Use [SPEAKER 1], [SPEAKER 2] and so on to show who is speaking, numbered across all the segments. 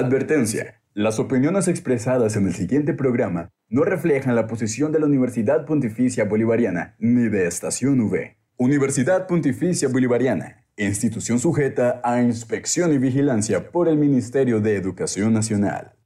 [SPEAKER 1] Advertencia. Las opiniones expresadas en el siguiente programa no reflejan la posición de la Universidad Pontificia Bolivariana ni de Estación V. Universidad Pontificia Bolivariana, institución sujeta a inspección y vigilancia por el Ministerio de Educación Nacional.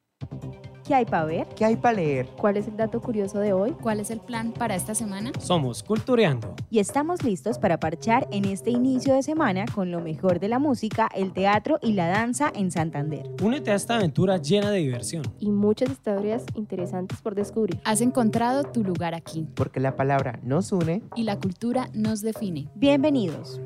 [SPEAKER 2] ¿Qué hay para ver?
[SPEAKER 3] ¿Qué hay para leer?
[SPEAKER 2] ¿Cuál es el dato curioso de hoy?
[SPEAKER 4] ¿Cuál es el plan para esta semana?
[SPEAKER 5] Somos Cultureando.
[SPEAKER 2] Y estamos listos para parchar en este inicio de semana con lo mejor de la música, el teatro y la danza en Santander.
[SPEAKER 5] Únete a esta aventura llena de diversión.
[SPEAKER 6] Y muchas historias interesantes por descubrir.
[SPEAKER 4] Has encontrado tu lugar aquí.
[SPEAKER 3] Porque la palabra nos une
[SPEAKER 4] y la cultura nos define.
[SPEAKER 2] Bienvenidos.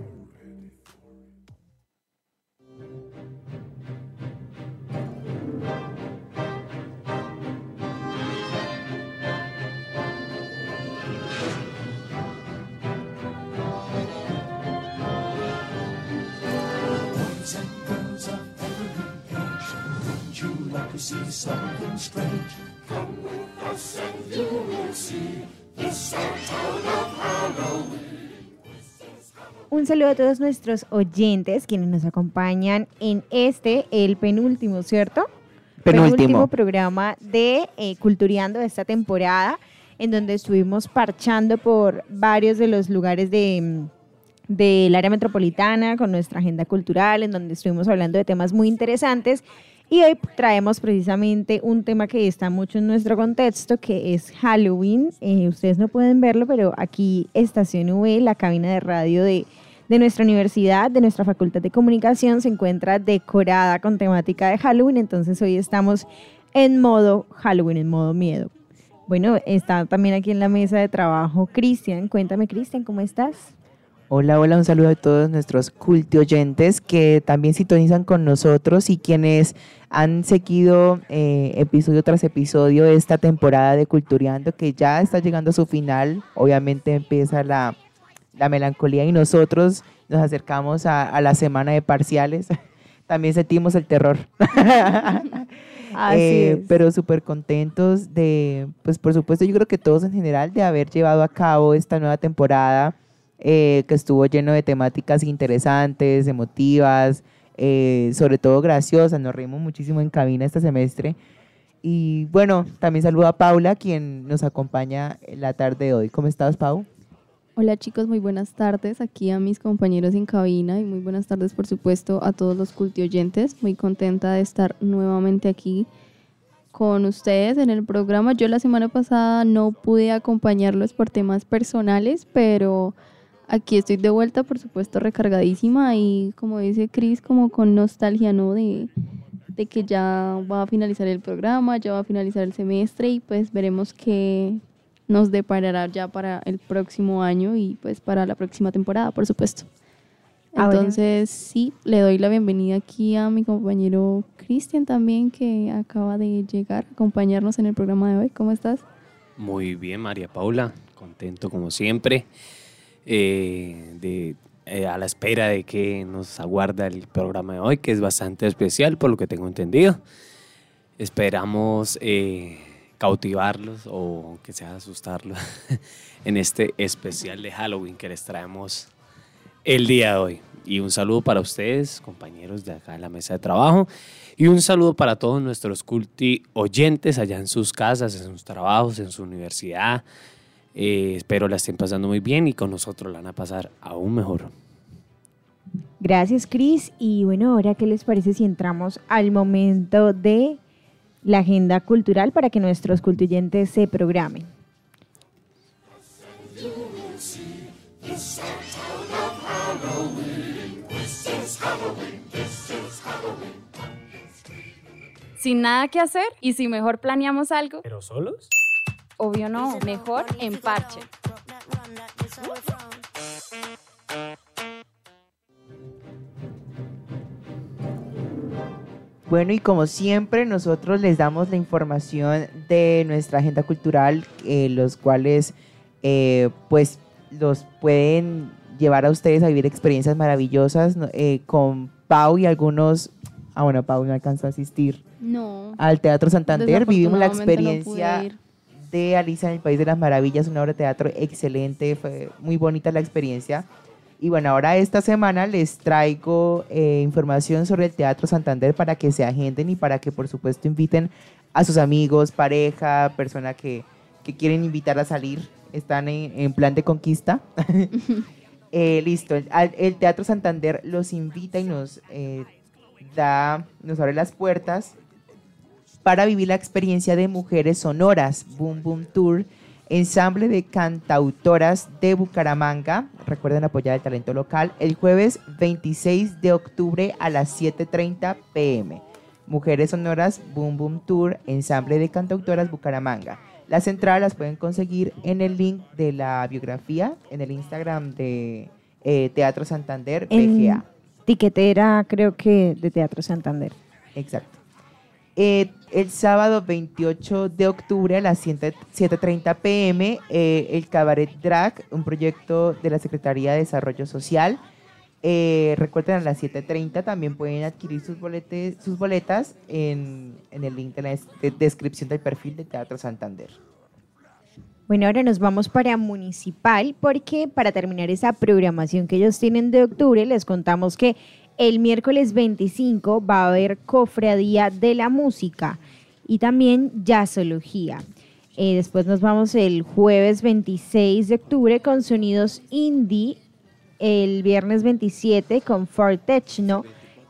[SPEAKER 2] Un saludo a todos nuestros oyentes quienes nos acompañan en este, el penúltimo, ¿cierto?
[SPEAKER 3] Penúltimo.
[SPEAKER 2] programa de eh, Cultureando de esta temporada, en donde estuvimos parchando por varios de los lugares de, del área metropolitana con nuestra agenda cultural, en donde estuvimos hablando de temas muy interesantes y hoy traemos precisamente un tema que está mucho en nuestro contexto, que es Halloween. Eh, ustedes no pueden verlo, pero aquí Estación V, la cabina de radio de, de nuestra universidad, de nuestra Facultad de Comunicación, se encuentra decorada con temática de Halloween. Entonces hoy estamos en modo Halloween, en modo miedo. Bueno, está también aquí en la mesa de trabajo Cristian. Cuéntame, Cristian, ¿cómo estás?
[SPEAKER 3] Hola, hola, un saludo a todos nuestros culti oyentes que también sintonizan con nosotros y quienes han seguido eh, episodio tras episodio de esta temporada de Cultureando que ya está llegando a su final. Obviamente empieza la, melancolía y nosotros nos acercamos a, la semana de parciales. también sentimos el terror.
[SPEAKER 2] eh,
[SPEAKER 3] pero súper contentos de, pues por supuesto, yo creo que todos en general de haber llevado a cabo esta nueva temporada eh, que estuvo lleno de temáticas interesantes, emotivas, eh, sobre todo graciosas. Nos reímos muchísimo en cabina este semestre. Y bueno, también saludo a Paula, quien nos acompaña la tarde de hoy. ¿Cómo estás, Pau?
[SPEAKER 6] Hola chicos, muy buenas tardes aquí a mis compañeros en cabina y muy buenas tardes por supuesto a todos los culti oyentes. Muy contenta de estar nuevamente aquí con ustedes en el programa. Yo la semana pasada no pude acompañarlos por temas personales, pero Aquí estoy de vuelta, por supuesto, recargadísima y como dice Cris, como con nostalgia, ¿no? De, de que ya va a finalizar el programa, ya va a finalizar el semestre y pues veremos qué nos deparará ya para el próximo año y pues para la próxima temporada, por supuesto. Ah, Entonces, sí, le doy la bienvenida aquí a mi compañero Cristian también, que acaba de llegar a acompañarnos en el programa de hoy. ¿Cómo estás?
[SPEAKER 5] Muy bien, María Paula, contento como siempre. Eh, de, eh, a la espera de que nos aguarda el programa de hoy, que es bastante especial por lo que tengo entendido. Esperamos eh, cautivarlos o aunque sea asustarlos en este especial de Halloween que les traemos el día de hoy. Y un saludo para ustedes, compañeros de acá en la mesa de trabajo. Y un saludo para todos nuestros culti oyentes allá en sus casas, en sus trabajos, en su universidad, eh, espero la estén pasando muy bien y con nosotros la van a pasar aún mejor.
[SPEAKER 2] Gracias, Cris. Y bueno, ahora, ¿qué les parece si entramos al momento de la agenda cultural para que nuestros cultuyentes se programen?
[SPEAKER 4] Sin nada que hacer y si mejor planeamos algo.
[SPEAKER 5] ¿Pero solos?
[SPEAKER 4] Obvio no, mejor en parche.
[SPEAKER 3] Bueno, y como siempre, nosotros les damos la información de nuestra agenda cultural, eh, los cuales, eh, pues, los pueden llevar a ustedes a vivir experiencias maravillosas eh, con Pau y algunos. Ah, bueno, Pau no alcanzó a asistir.
[SPEAKER 6] No.
[SPEAKER 3] Al Teatro Santander. Vivimos la experiencia de Alicia en el País de las Maravillas, una obra de teatro excelente, fue muy bonita la experiencia. Y bueno, ahora esta semana les traigo eh, información sobre el Teatro Santander para que se agenden y para que por supuesto inviten a sus amigos, pareja, persona que, que quieren invitar a salir, están en, en plan de conquista. Eh, listo, el, el Teatro Santander los invita y nos eh, da, nos abre las puertas para vivir la experiencia de Mujeres Sonoras, Boom Boom Tour, ensamble de cantautoras de Bucaramanga. Recuerden apoyar el talento local el jueves 26 de octubre a las 7.30 pm. Mujeres Sonoras, Boom Boom Tour, ensamble de cantautoras Bucaramanga. Las entradas las pueden conseguir en el link de la biografía, en el Instagram de eh, Teatro Santander,
[SPEAKER 2] En
[SPEAKER 3] BGA.
[SPEAKER 2] tiquetera, creo que de Teatro Santander.
[SPEAKER 3] Exacto. Eh, el sábado 28 de octubre a las 7 7.30 pm, eh, el Cabaret Drag, un proyecto de la Secretaría de Desarrollo Social. Eh, recuerden, a las 7.30 también pueden adquirir sus, boletes, sus boletas en, en el link de la des- de descripción del perfil de Teatro Santander.
[SPEAKER 2] Bueno, ahora nos vamos para Municipal porque para terminar esa programación que ellos tienen de octubre, les contamos que el miércoles 25 va a haber Cofradía de la Música y también Jazzología. Eh, después nos vamos el jueves 26 de octubre con Sonidos Indie, el viernes 27 con Fort Techno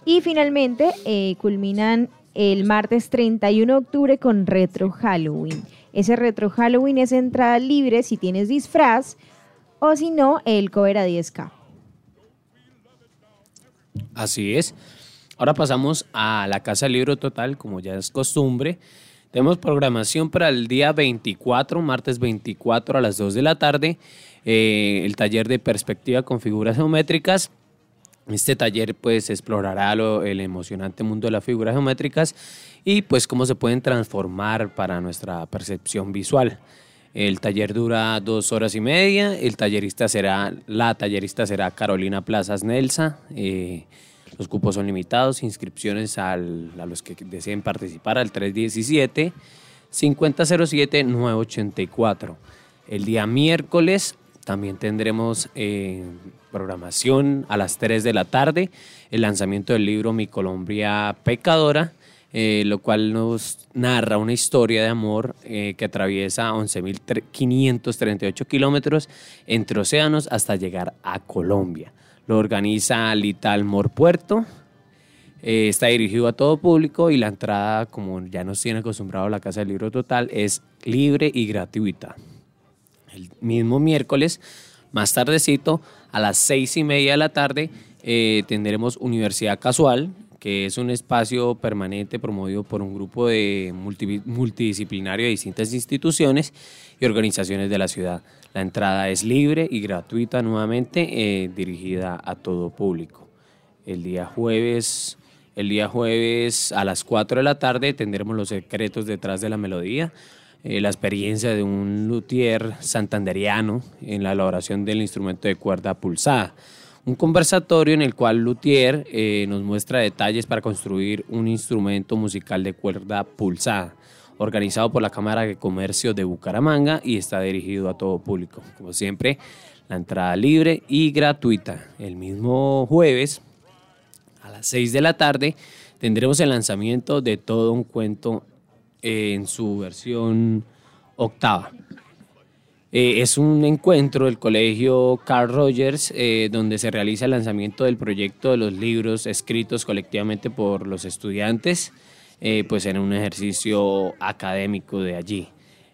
[SPEAKER 2] y finalmente eh, culminan el martes 31 de octubre con Retro Halloween. Ese Retro Halloween es entrada libre si tienes disfraz o si no, el cover a 10K.
[SPEAKER 5] Así es. Ahora pasamos a la Casa Libro Total, como ya es costumbre. Tenemos programación para el día 24, martes 24 a las 2 de la tarde, eh, el taller de perspectiva con figuras geométricas. Este taller pues explorará lo- el emocionante mundo de las figuras geométricas y pues cómo se pueden transformar para nuestra percepción visual. El taller dura dos horas y media. El tallerista será, la tallerista será Carolina Plazas Nelsa. Eh, los cupos son limitados. Inscripciones al- a los que deseen participar al 317 5007 984. El día miércoles también tendremos eh, programación a las 3 de la tarde, el lanzamiento del libro Mi Colombia Pecadora, eh, lo cual nos narra una historia de amor eh, que atraviesa 11.538 kilómetros entre océanos hasta llegar a Colombia. Lo organiza Lital Mor Puerto. Eh, está dirigido a todo público y la entrada, como ya nos tiene acostumbrado la Casa del Libro Total, es libre y gratuita el mismo miércoles, más tardecito, a las seis y media de la tarde, eh, tendremos Universidad Casual, que es un espacio permanente promovido por un grupo de multi- multidisciplinario de distintas instituciones y organizaciones de la ciudad. La entrada es libre y gratuita nuevamente, eh, dirigida a todo público. El día jueves, el día jueves a las 4 de la tarde tendremos los secretos detrás de la melodía, eh, la experiencia de un luthier santanderiano en la elaboración del instrumento de cuerda pulsada. Un conversatorio en el cual Luthier eh, nos muestra detalles para construir un instrumento musical de cuerda pulsada, organizado por la Cámara de Comercio de Bucaramanga y está dirigido a todo público. Como siempre, la entrada libre y gratuita. El mismo jueves, a las 6 de la tarde tendremos el lanzamiento de todo un cuento en su versión octava. Eh, es un encuentro del colegio Carl Rogers eh, donde se realiza el lanzamiento del proyecto de los libros escritos colectivamente por los estudiantes, eh, pues en un ejercicio académico de allí.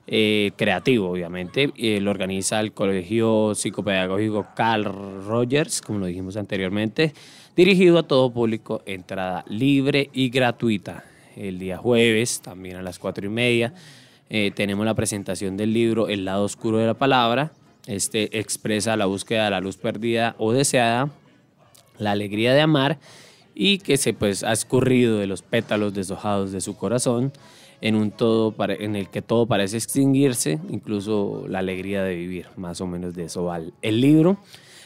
[SPEAKER 5] Creativo, obviamente. Lo organiza el Colegio Psicopedagógico Carl Rogers, como lo dijimos anteriormente, dirigido a todo público, entrada libre y gratuita. El día jueves, también a las cuatro y media, eh, tenemos la presentación del libro El lado oscuro de la palabra. Este expresa la búsqueda de la luz perdida o deseada, la alegría de amar y que se pues ha escurrido de los pétalos deshojados de su corazón en un todo pare- en el que todo parece extinguirse, incluso la alegría de vivir, más o menos de eso va el libro.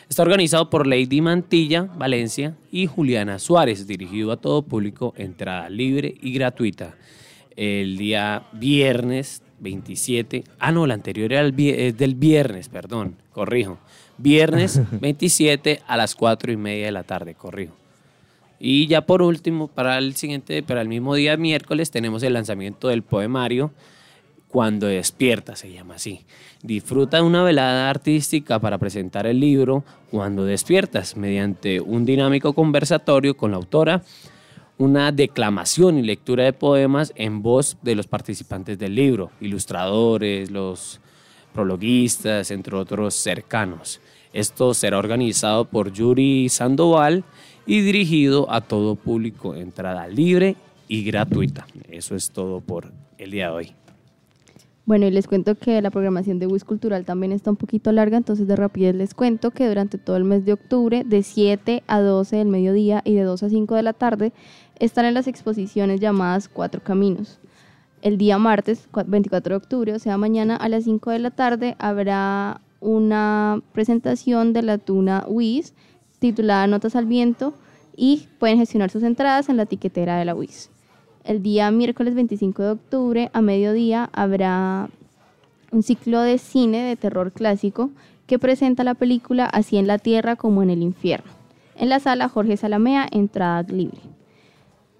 [SPEAKER 5] Está organizado por Lady Mantilla, Valencia, y Juliana Suárez, dirigido a todo público, entrada libre y gratuita. El día viernes 27. Ah, no, la anterior era el es del viernes, perdón, corrijo. Viernes 27 a las 4 y media de la tarde, corrijo. Y ya por último, para el siguiente, para el mismo día miércoles, tenemos el lanzamiento del poemario Cuando despierta, se llama así. Disfruta de una velada artística para presentar el libro Cuando despiertas, mediante un dinámico conversatorio con la autora, una declamación y lectura de poemas en voz de los participantes del libro, ilustradores, los prologuistas, entre otros cercanos. Esto será organizado por Yuri Sandoval y dirigido a todo público, entrada libre y gratuita. Eso es todo por el día de hoy.
[SPEAKER 6] Bueno, y les cuento que la programación de WIS Cultural también está un poquito larga, entonces de rapidez les cuento que durante todo el mes de octubre, de 7 a 12 del mediodía y de 2 a 5 de la tarde, están en las exposiciones llamadas Cuatro Caminos. El día martes, cua- 24 de octubre, o sea, mañana a las 5 de la tarde, habrá una presentación de la tuna WIS titulada Notas al Viento y pueden gestionar sus entradas en la etiquetera de la WIS. El día miércoles 25 de octubre a mediodía habrá un ciclo de cine de terror clásico que presenta la película Así en la Tierra como en el Infierno. En la sala Jorge Salamea, entrada libre.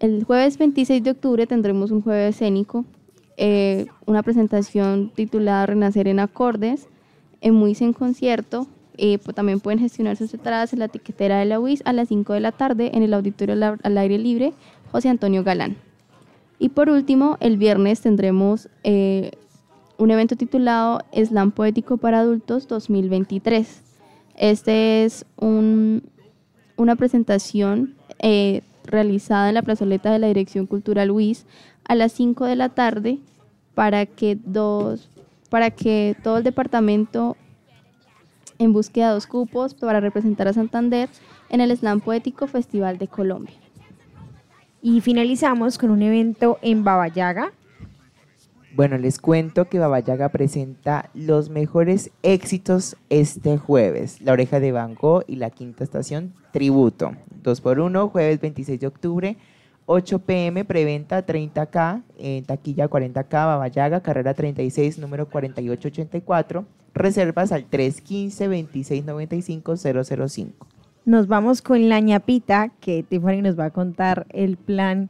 [SPEAKER 6] El jueves 26 de octubre tendremos un jueves escénico, eh, una presentación titulada Renacer en Acordes, en Muis en concierto. Eh, pues también pueden gestionar sus entradas en la etiquetera de la UIS a las 5 de la tarde en el auditorio al aire libre José Antonio Galán. Y por último, el viernes tendremos eh, un evento titulado Slam Poético para Adultos 2023. Este es un- una presentación eh, realizada en la plazoleta de la Dirección Cultural WIS a las 5 de la tarde para que, dos, para que todo el departamento en búsqueda de dos cupos para representar a Santander en el Slam Poético Festival de Colombia.
[SPEAKER 2] Y finalizamos con un evento en Babayaga.
[SPEAKER 3] Bueno, les cuento que Babayaga presenta los mejores éxitos este jueves. La Oreja de Van Gogh y la Quinta Estación Tributo. 2 por 1 jueves 26 de octubre, 8 pm, preventa 30K, en taquilla 40K, Babayaga, carrera 36, número 4884. Reservas al 315-2695-005.
[SPEAKER 2] Nos vamos con la ñapita, que Tiffany nos va a contar el plan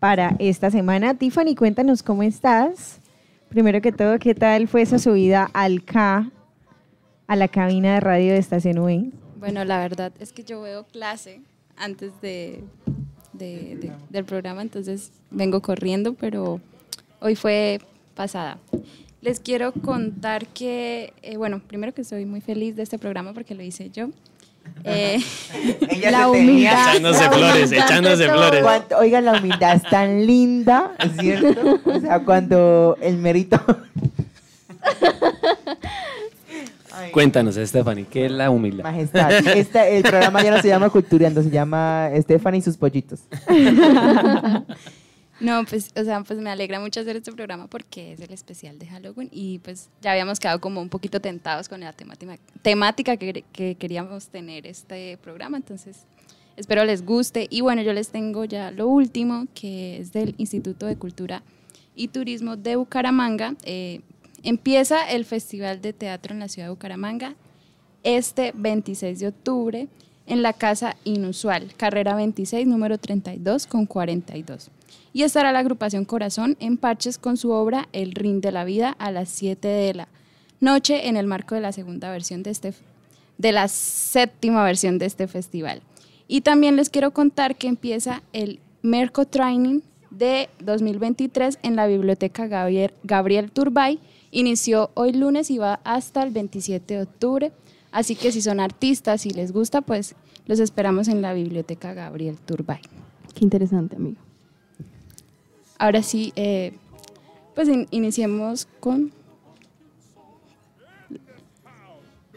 [SPEAKER 2] para esta semana. Tiffany, cuéntanos cómo estás. Primero que todo, ¿qué tal fue esa subida al K, a la cabina de radio de Estación UI?
[SPEAKER 4] Bueno, la verdad es que yo veo clase antes de, de- de- del programa, entonces vengo corriendo, pero hoy fue pasada. Les quiero contar que, eh, bueno, primero que estoy muy feliz de este programa porque lo hice yo. Eh,
[SPEAKER 3] Ella
[SPEAKER 2] La humildad.
[SPEAKER 5] Echándose
[SPEAKER 2] La
[SPEAKER 5] flores,
[SPEAKER 2] humildad
[SPEAKER 5] echándose flores.
[SPEAKER 3] Cuánto- Oiga, la humildad es tan linda, ¿cierto? O sea, cuando el mérito... Ay,
[SPEAKER 5] Cuéntanos, Stephanie, ¿qué es la humildad?
[SPEAKER 3] Majestad. Este, el programa ya no se llama Culturiando, se llama Estefan y sus pollitos.
[SPEAKER 4] No, pues, o sea, pues me alegra mucho hacer este programa porque es el especial de Halloween y pues ya habíamos quedado como un poquito tentados con la temática, temática que, que queríamos tener este programa, entonces espero les guste. Y bueno, yo les tengo ya lo último, que es del Instituto de Cultura y Turismo de Bucaramanga. Eh, empieza el Festival de Teatro en la ciudad de Bucaramanga este 26 de octubre en la Casa Inusual, carrera 26, número 32 con 42. Y estará la agrupación Corazón en Parches con su obra El Ring de la Vida a las 7 de la noche en el marco de la segunda versión de este de la séptima versión de este festival. Y también les quiero contar que empieza el Merco Training de 2023 en la Biblioteca Gabriel, Gabriel Turbay. Inició hoy lunes y va hasta el 27 de octubre. Así que si son artistas y les gusta, pues los esperamos en la Biblioteca Gabriel Turbay.
[SPEAKER 6] Qué interesante, amigo.
[SPEAKER 4] Ahora sí, eh, pues in- iniciemos con,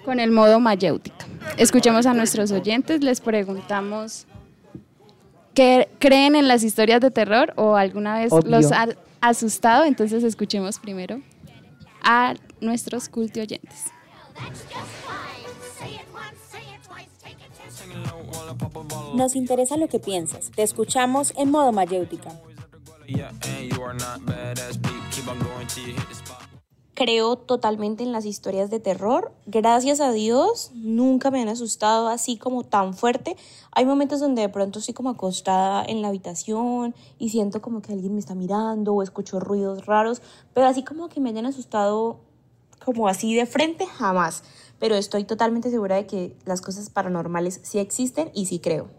[SPEAKER 4] con el modo mayéutica. Escuchemos a nuestros oyentes, les preguntamos qué creen en las historias de terror o alguna vez
[SPEAKER 3] Obvio.
[SPEAKER 4] los ha asustado. Entonces escuchemos primero a nuestros culti oyentes.
[SPEAKER 7] Nos interesa lo que piensas. Te escuchamos en modo mayéutica. Creo totalmente en las historias de terror. Gracias a Dios, nunca me han asustado así como tan fuerte. Hay momentos donde de pronto estoy como acostada en la habitación y siento como que alguien me está mirando o escucho ruidos raros, pero así como que me hayan asustado como así de frente, jamás. Pero estoy totalmente segura de que las cosas paranormales sí existen y sí creo.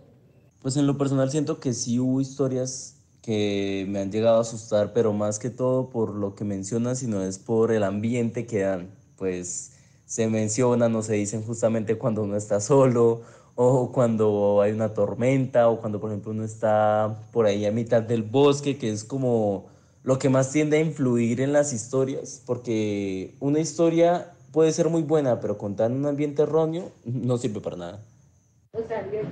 [SPEAKER 8] Pues en lo personal siento que sí hubo historias que me han llegado a asustar, pero más que todo por lo que mencionan, sino es por el ambiente que dan. Pues se mencionan o se dicen justamente cuando uno está solo o cuando hay una tormenta o cuando por ejemplo uno está por ahí a mitad del bosque, que es como lo que más tiende a influir en las historias, porque una historia puede ser muy buena, pero contar en un ambiente erróneo no sirve para nada.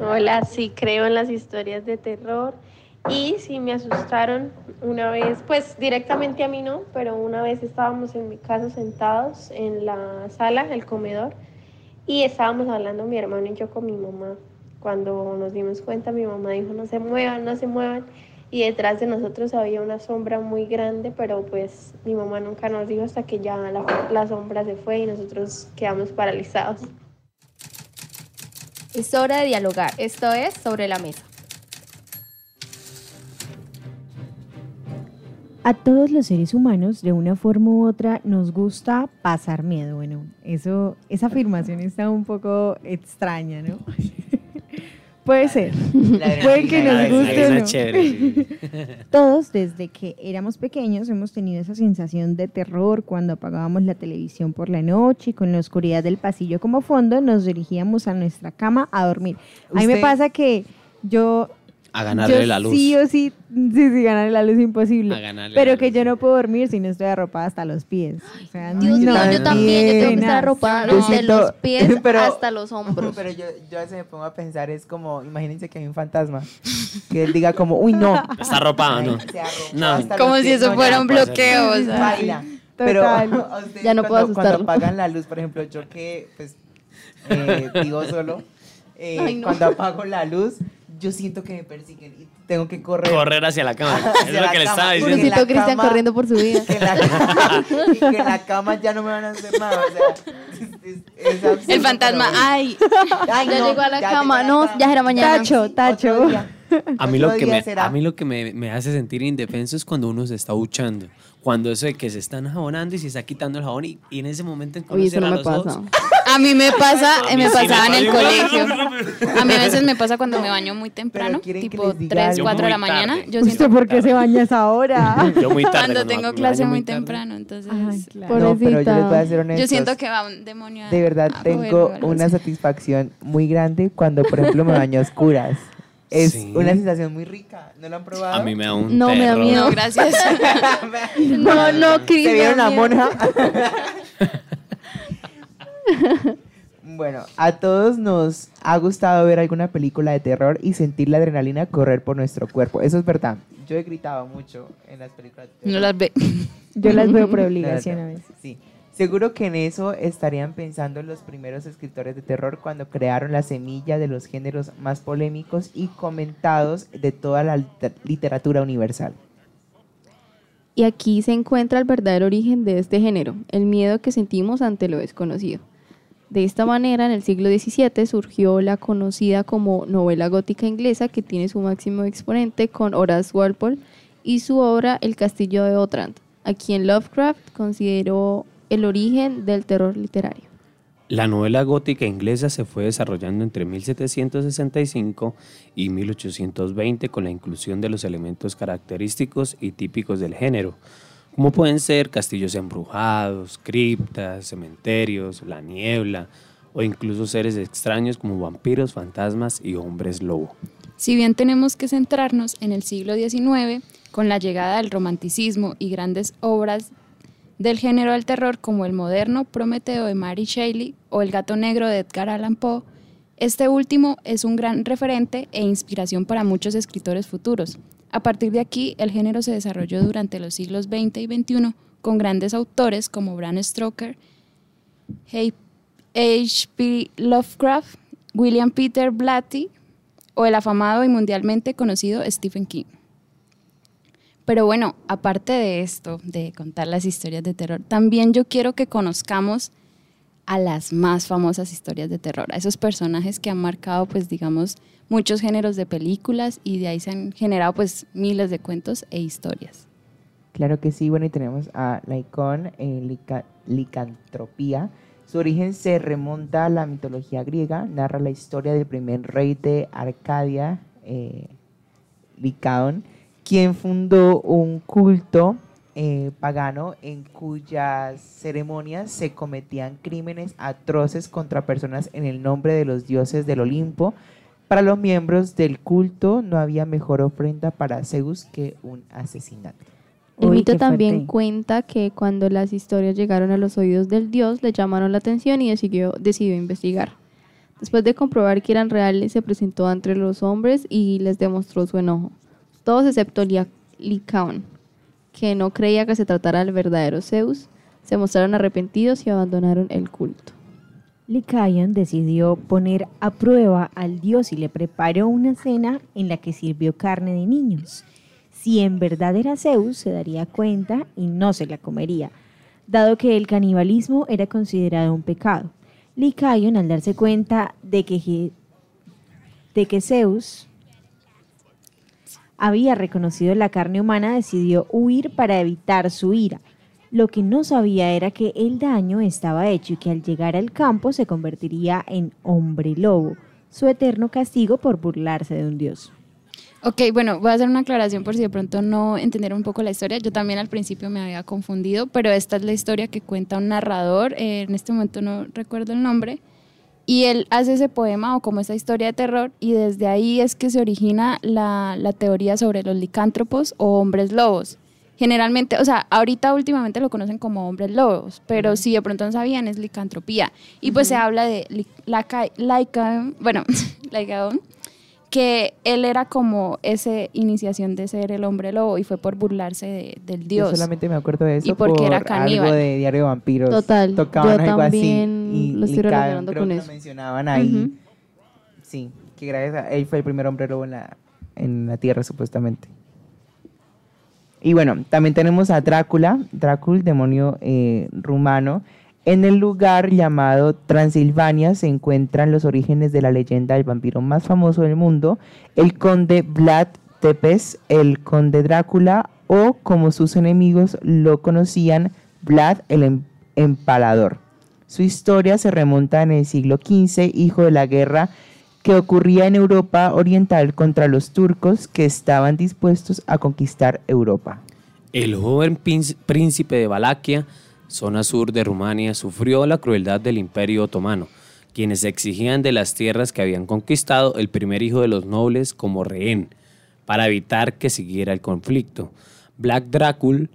[SPEAKER 9] Hola, sí creo en las historias de terror y sí me asustaron una vez, pues directamente a mí no, pero una vez estábamos en mi casa sentados en la sala, el comedor, y estábamos hablando mi hermano y yo con mi mamá. Cuando nos dimos cuenta, mi mamá dijo, no se muevan, no se muevan. Y detrás de nosotros había una sombra muy grande, pero pues mi mamá nunca nos dijo hasta que ya la, la sombra se fue y nosotros quedamos paralizados.
[SPEAKER 10] Es hora de dialogar. Esto es Sobre la Mesa.
[SPEAKER 2] A todos los seres humanos, de una forma u otra, nos gusta pasar miedo. Bueno, eso, esa afirmación está un poco extraña, ¿no? Puede ser. Puede que nos guste. Todos, desde que éramos pequeños, hemos tenido esa sensación de terror cuando apagábamos la televisión por la noche y con la oscuridad del pasillo como fondo nos dirigíamos a nuestra cama a dormir. A mí me pasa que yo
[SPEAKER 5] A ganarle
[SPEAKER 2] yo
[SPEAKER 5] la luz.
[SPEAKER 2] Sí o sí, sí, sí, ganarle la luz es imposible.
[SPEAKER 5] A ganarle
[SPEAKER 2] Pero
[SPEAKER 5] la
[SPEAKER 2] que
[SPEAKER 5] luz.
[SPEAKER 2] yo no puedo dormir si no estoy arropada hasta los pies. O sea,
[SPEAKER 10] Dios
[SPEAKER 2] no,
[SPEAKER 10] yo también, yo tengo que estar arropada desde
[SPEAKER 3] siento-
[SPEAKER 10] los pies
[SPEAKER 3] pero-
[SPEAKER 10] hasta los hombros.
[SPEAKER 3] Pero yo, yo a veces me pongo a pensar, es como, imagínense que hay un fantasma que él diga como, uy, no.
[SPEAKER 5] Está arropado, ¿no? No.
[SPEAKER 4] Como si eso
[SPEAKER 3] no,
[SPEAKER 4] fuera un
[SPEAKER 3] no
[SPEAKER 4] bloqueo, o sea.
[SPEAKER 3] Baila. Pero
[SPEAKER 2] Total.
[SPEAKER 3] a ustedes
[SPEAKER 6] Ya no puedo
[SPEAKER 3] cuando, cuando
[SPEAKER 6] asustarlo.
[SPEAKER 3] apagan la luz, por ejemplo, yo que pues eh, vivo solo, eh,
[SPEAKER 6] Ay, no.
[SPEAKER 3] cuando apago la luz, yo siento que me persiguen y tengo que correr.
[SPEAKER 5] Correr hacia la cama.
[SPEAKER 3] Hacia
[SPEAKER 5] es lo
[SPEAKER 3] la
[SPEAKER 5] que le
[SPEAKER 3] cama,
[SPEAKER 5] estaba diciendo.
[SPEAKER 6] Pobrecito Cristian
[SPEAKER 3] cama-
[SPEAKER 6] corriendo por su vida.
[SPEAKER 3] Que la, y que en la cama ya no me van a hacer nada. O sea, es, es- es absurdo,
[SPEAKER 4] El fantasma,
[SPEAKER 3] pero-
[SPEAKER 4] ay,
[SPEAKER 3] Ay,
[SPEAKER 6] Ya
[SPEAKER 3] no,
[SPEAKER 6] llegó a la cama,
[SPEAKER 3] a la
[SPEAKER 6] no, ya era mañana.
[SPEAKER 2] Tacho, tacho.
[SPEAKER 5] A mí, lo que, me,
[SPEAKER 3] será.
[SPEAKER 5] a mí lo que me, me hace sentir indefenso es cuando uno se está duchando. Cuando eso de que se están jabonando y se está quitando el jabón y, y en ese momento en que uno
[SPEAKER 6] no
[SPEAKER 5] cierra los
[SPEAKER 6] pasa.
[SPEAKER 5] ojos,
[SPEAKER 4] a mí me pasa, eh, me pasaba en el colegio. A mí a veces me pasa cuando me baño muy temprano, tipo
[SPEAKER 3] les diga
[SPEAKER 4] 3,
[SPEAKER 3] algo.
[SPEAKER 4] 4 de la mañana. Yo
[SPEAKER 2] ¿Usted
[SPEAKER 4] siento
[SPEAKER 2] por qué se baña a esa hora?
[SPEAKER 5] yo muy tarde.
[SPEAKER 4] cuando tengo clase muy temprano, entonces.
[SPEAKER 3] No, pero yo les voy a ser honestos.
[SPEAKER 4] yo siento que va un demonio. a-
[SPEAKER 3] De verdad tengo una satisfacción muy grande cuando, por ejemplo, me baño a oscuras. Es
[SPEAKER 5] Sí.
[SPEAKER 3] una sensación muy rica. ¿No lo han probado?
[SPEAKER 5] A mí me da un
[SPEAKER 6] No, me da miedo.
[SPEAKER 4] No, gracias.
[SPEAKER 6] No, no,
[SPEAKER 3] ¿Se
[SPEAKER 6] Cristian.
[SPEAKER 3] vieron la monja? Bueno, a todos nos ha gustado ver alguna película de terror y sentir la adrenalina correr por nuestro cuerpo. Eso es verdad. Yo he gritado mucho en las películas de terror.
[SPEAKER 4] No las ve.
[SPEAKER 2] Yo las veo por obligación a veces.
[SPEAKER 3] Sí. Seguro que en eso estarían pensando los primeros escritores de terror cuando crearon la semilla de los géneros más polémicos y comentados de toda la liter- literatura universal.
[SPEAKER 6] Y aquí se encuentra el verdadero origen de este género, el miedo que sentimos ante lo desconocido. De esta manera, en el siglo XVII surgió la conocida como novela gótica inglesa, que tiene su máximo exponente con Horace Walpole y su obra El castillo de Otranto, a quien Lovecraft consideró el origen del terror literario.
[SPEAKER 5] La novela gótica inglesa se fue desarrollando entre 1765 y 1820 con la inclusión de los elementos característicos y típicos del género, como pueden ser castillos embrujados, criptas, cementerios, la niebla o incluso seres extraños como vampiros, fantasmas y hombres lobo.
[SPEAKER 4] Si bien tenemos que centrarnos en el siglo XIX, con la llegada del romanticismo y grandes obras del género del terror como el moderno Prometeo de Mary Shelley o El gato negro de Edgar Allan Poe, este último es un gran referente e inspiración para muchos escritores futuros. A partir de aquí, el género se desarrolló durante los siglos XX y XXI con grandes autores como Bram Stoker, H.P. Lovecraft, William Peter Blatty o el afamado y mundialmente conocido Stephen King. Pero bueno, aparte de esto, de contar las historias de terror, también yo quiero que conozcamos a las más famosas historias de terror, a esos personajes que han marcado, pues digamos, muchos géneros de películas y de ahí se han generado pues miles de cuentos e historias.
[SPEAKER 3] Claro que sí, bueno, y tenemos a la icon eh, lica- licantropía. Su origen se remonta a la mitología griega, narra la historia del primer rey de Arcadia, eh, Licaón, quien fundó un culto eh, pagano en cuyas ceremonias se cometían crímenes atroces contra personas en el nombre de los dioses del Olimpo. Para los miembros del culto no había mejor ofrenda para Zeus que un asesinato.
[SPEAKER 6] El
[SPEAKER 2] Uy,
[SPEAKER 6] mito también
[SPEAKER 2] fuerte.
[SPEAKER 6] cuenta que cuando las historias llegaron a los oídos del dios, le llamaron la atención y decidió, decidió investigar. Después de comprobar que eran reales, se presentó entre los hombres y les demostró su enojo. Todos excepto Licaón, que no creía que se tratara del verdadero Zeus, se mostraron arrepentidos y abandonaron el culto.
[SPEAKER 2] Lycaon decidió poner a prueba al dios y le preparó una cena en la que sirvió carne de niños. Si en verdad era Zeus, se daría cuenta y no se la comería, dado que el canibalismo era considerado un pecado. Lycaon, al darse cuenta de que, de que Zeus había reconocido la carne humana, decidió huir para evitar su ira. Lo que no sabía era que el daño estaba hecho y que al llegar al campo se convertiría en hombre lobo, su eterno castigo por burlarse de un dios.
[SPEAKER 4] Ok, bueno, voy a hacer una aclaración por si de pronto no entendieron un poco la historia. Yo también al principio me había confundido, pero esta es la historia que cuenta un narrador, eh, en este momento no recuerdo el nombre, y él hace ese poema o como esa historia de terror, y desde ahí es que se origina la, la teoría sobre los licántropos o hombres lobos. Generalmente, o sea, ahorita últimamente lo conocen como hombres lobos, pero si de pronto no sabían es licantropía. Y pues se habla de li- laca- laica, bueno, laicaón, que él era como esa iniciación de ser el hombre lobo y fue por burlarse de- del
[SPEAKER 3] Yo
[SPEAKER 4] dios.
[SPEAKER 3] solamente me acuerdo de eso
[SPEAKER 4] Y porque era
[SPEAKER 3] por
[SPEAKER 4] caníbal.
[SPEAKER 3] algo de Diario de Vampiros.
[SPEAKER 6] Total,
[SPEAKER 3] Tocaban
[SPEAKER 6] yo
[SPEAKER 3] algo así
[SPEAKER 6] también
[SPEAKER 3] y
[SPEAKER 6] lo estoy relacionando
[SPEAKER 3] creo
[SPEAKER 6] con
[SPEAKER 3] que lo
[SPEAKER 6] eso.
[SPEAKER 3] mencionaban ahí. Sí, que gracias a él fue el primer hombre lobo en la, en la Tierra, supuestamente. Y bueno, también tenemos a Drácula, Drácula, demonio eh, rumano. En el lugar llamado Transilvania se encuentran los orígenes de la leyenda del vampiro más famoso del mundo, el conde Vlad Tepes, el conde Drácula, o como sus enemigos lo conocían, Vlad el Em- Empalador. Su historia se remonta en el siglo XV, hijo de la guerra que ocurría en Europa Oriental contra los turcos que estaban dispuestos a conquistar Europa.
[SPEAKER 5] El joven príncipe de Valaquia, zona sur de Rumania, sufrió la crueldad del Imperio Otomano, quienes exigían de las tierras que habían conquistado el primer hijo de los nobles como rehén, para evitar que siguiera el conflicto. Black Drácula,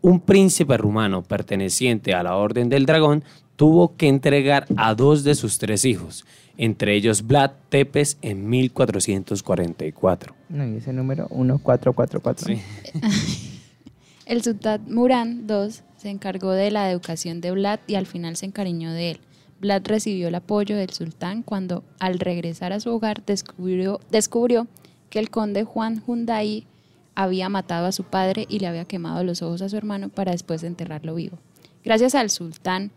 [SPEAKER 5] un príncipe rumano perteneciente a la Orden del Dragón, tuvo que entregar a dos de sus tres hijos, entre ellos Vlad Tepes en 1444.
[SPEAKER 3] No, y ese número 1444.
[SPEAKER 5] Sí.
[SPEAKER 4] El sultán Murán II se encargó de la educación de Vlad y al final se encariñó de él. Vlad recibió el apoyo del sultán cuando, al regresar a su hogar, descubrió, que el conde Juan Hyundai había matado a su padre y le había quemado los ojos a su hermano para después enterrarlo vivo. Gracias al sultán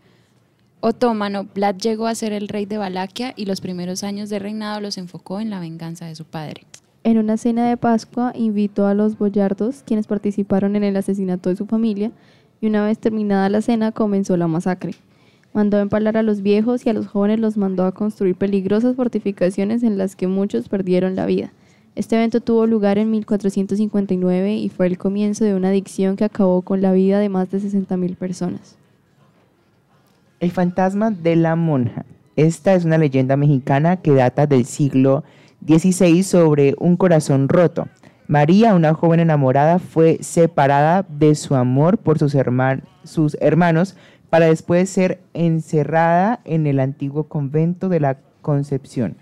[SPEAKER 4] otomano, Vlad llegó a ser el rey de Valaquia y los primeros años de reinado los enfocó en la venganza de su padre.
[SPEAKER 6] En una cena de Pascua invitó a los boyardos, quienes participaron en el asesinato de su familia, y una vez terminada la cena comenzó la masacre. Mandó empalar a los viejos y a los jóvenes los mandó a construir peligrosas fortificaciones en las que muchos perdieron la vida. Este evento tuvo lugar en 1459 y fue el comienzo de una adicción que acabó con la vida de más de 60.000 personas.
[SPEAKER 3] El fantasma de la monja. Esta es una leyenda mexicana que data del siglo XVI sobre un corazón roto. María, una joven enamorada, fue separada de su amor por sus, herman- sus hermanos para después ser encerrada en el antiguo convento de la Concepción.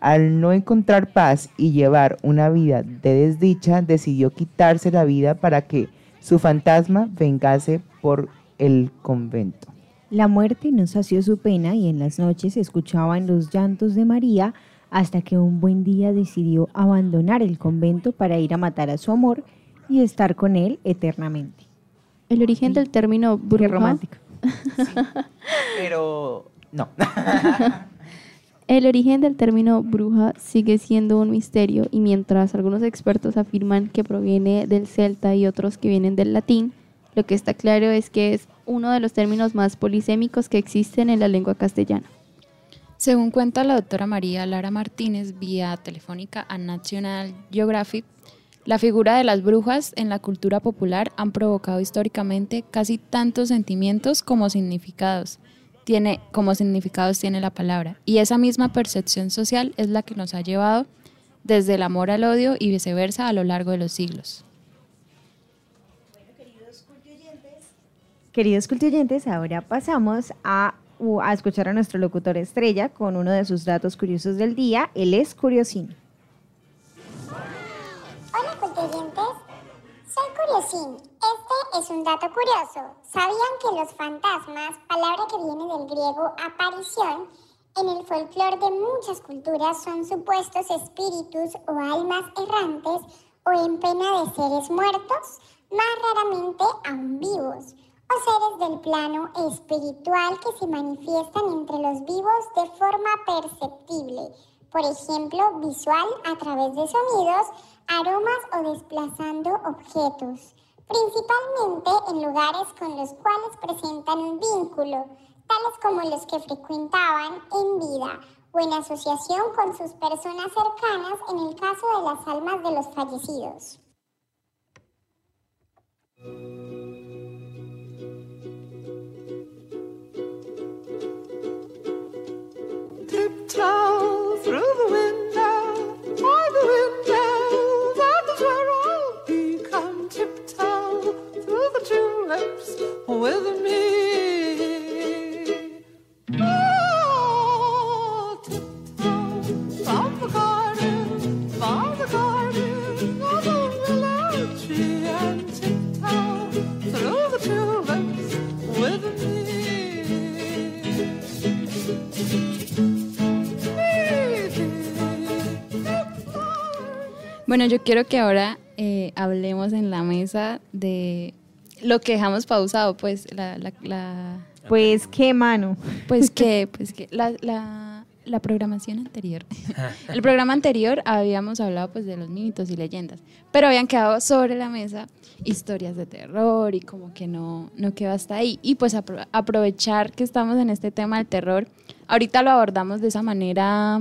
[SPEAKER 3] Al no encontrar paz y llevar una vida de desdicha, decidió quitarse la vida para que su fantasma vengase por el convento.
[SPEAKER 2] La muerte no sació su pena y en las noches escuchaban los llantos de María hasta que un buen día decidió abandonar el convento para ir a matar a su amor y estar con él eternamente.
[SPEAKER 6] El origen del término
[SPEAKER 2] Qué
[SPEAKER 6] bruja.
[SPEAKER 2] romántico.
[SPEAKER 3] Pero no.
[SPEAKER 6] El origen del término bruja sigue siendo un misterio y mientras algunos expertos afirman que proviene del celta y otros que vienen del latín, lo que está claro es que es uno de los términos más polisémicos que existen en la lengua castellana.
[SPEAKER 4] Según cuenta la doctora María Lara Martínez vía telefónica a National Geographic, la figura de las brujas en la cultura popular han provocado históricamente casi tantos sentimientos como significados. Tiene, como significados tiene la palabra. Y esa misma percepción social es la que nos ha llevado desde el amor al odio y viceversa a lo largo de los siglos.
[SPEAKER 2] Queridos cultioyentes, ahora pasamos a, a escuchar a nuestro locutor estrella con uno de sus datos curiosos del día. Él es Curiosín.
[SPEAKER 11] Hola cultoyentes, soy Curiosín. Este es un dato curioso. ¿Sabían que los fantasmas, palabra que viene del griego aparición, en el folclore de muchas culturas son supuestos espíritus o almas errantes o en pena de seres muertos, más raramente aún vivos, o seres del plano espiritual que se manifiestan entre los vivos de forma perceptible, por ejemplo, visual a través de sonidos, aromas o desplazando objetos, principalmente en lugares con los cuales presentan un vínculo, tales como los que frecuentaban en vida o en asociación con sus personas cercanas en el caso de las almas de los fallecidos.
[SPEAKER 12] With me.
[SPEAKER 4] Bueno, yo quiero que ahora eh, hablemos en la mesa de lo que dejamos pausado, pues la, la- la-
[SPEAKER 2] Pues qué mano.
[SPEAKER 4] pues que, pues que la, la- la programación anterior, el programa anterior habíamos hablado pues de los mitos y leyendas, pero habían quedado sobre la mesa historias de terror y como que no, no quedó hasta ahí. Y pues apro- aprovechar que estamos en este tema del terror, ahorita lo abordamos de esa manera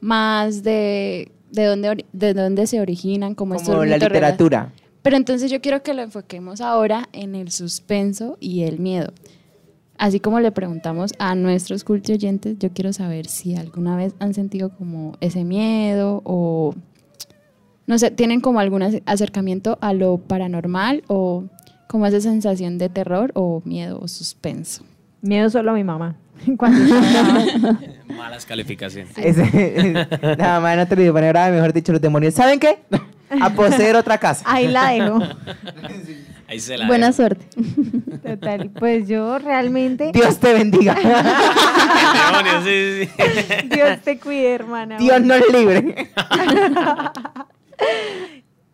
[SPEAKER 4] más de, de, dónde, de dónde se originan, como, estos
[SPEAKER 3] Como la literatura.
[SPEAKER 4] Pero entonces yo quiero que lo enfoquemos ahora en el suspenso y el miedo. Así como le preguntamos a nuestros cultos oyentes, yo quiero saber si alguna vez han sentido como ese miedo o, no sé, tienen como algún ace- acercamiento a lo paranormal o como esa sensación de terror o miedo o suspenso.
[SPEAKER 2] Miedo solo a mi mamá. Cuando
[SPEAKER 5] Malas calificaciones.
[SPEAKER 3] Ese- la mamá no te lo dio manera grave, mejor dicho, los demonios. ¿Saben qué? A poseer otra casa.
[SPEAKER 2] Ahí la dejo.
[SPEAKER 5] Ahí se la
[SPEAKER 6] Buena
[SPEAKER 5] dejo.
[SPEAKER 6] suerte.
[SPEAKER 2] Total. Pues yo realmente.
[SPEAKER 3] Dios te bendiga.
[SPEAKER 5] Demonios, sí, sí, sí.
[SPEAKER 2] Dios te cuide, hermana.
[SPEAKER 3] Dios nos libre.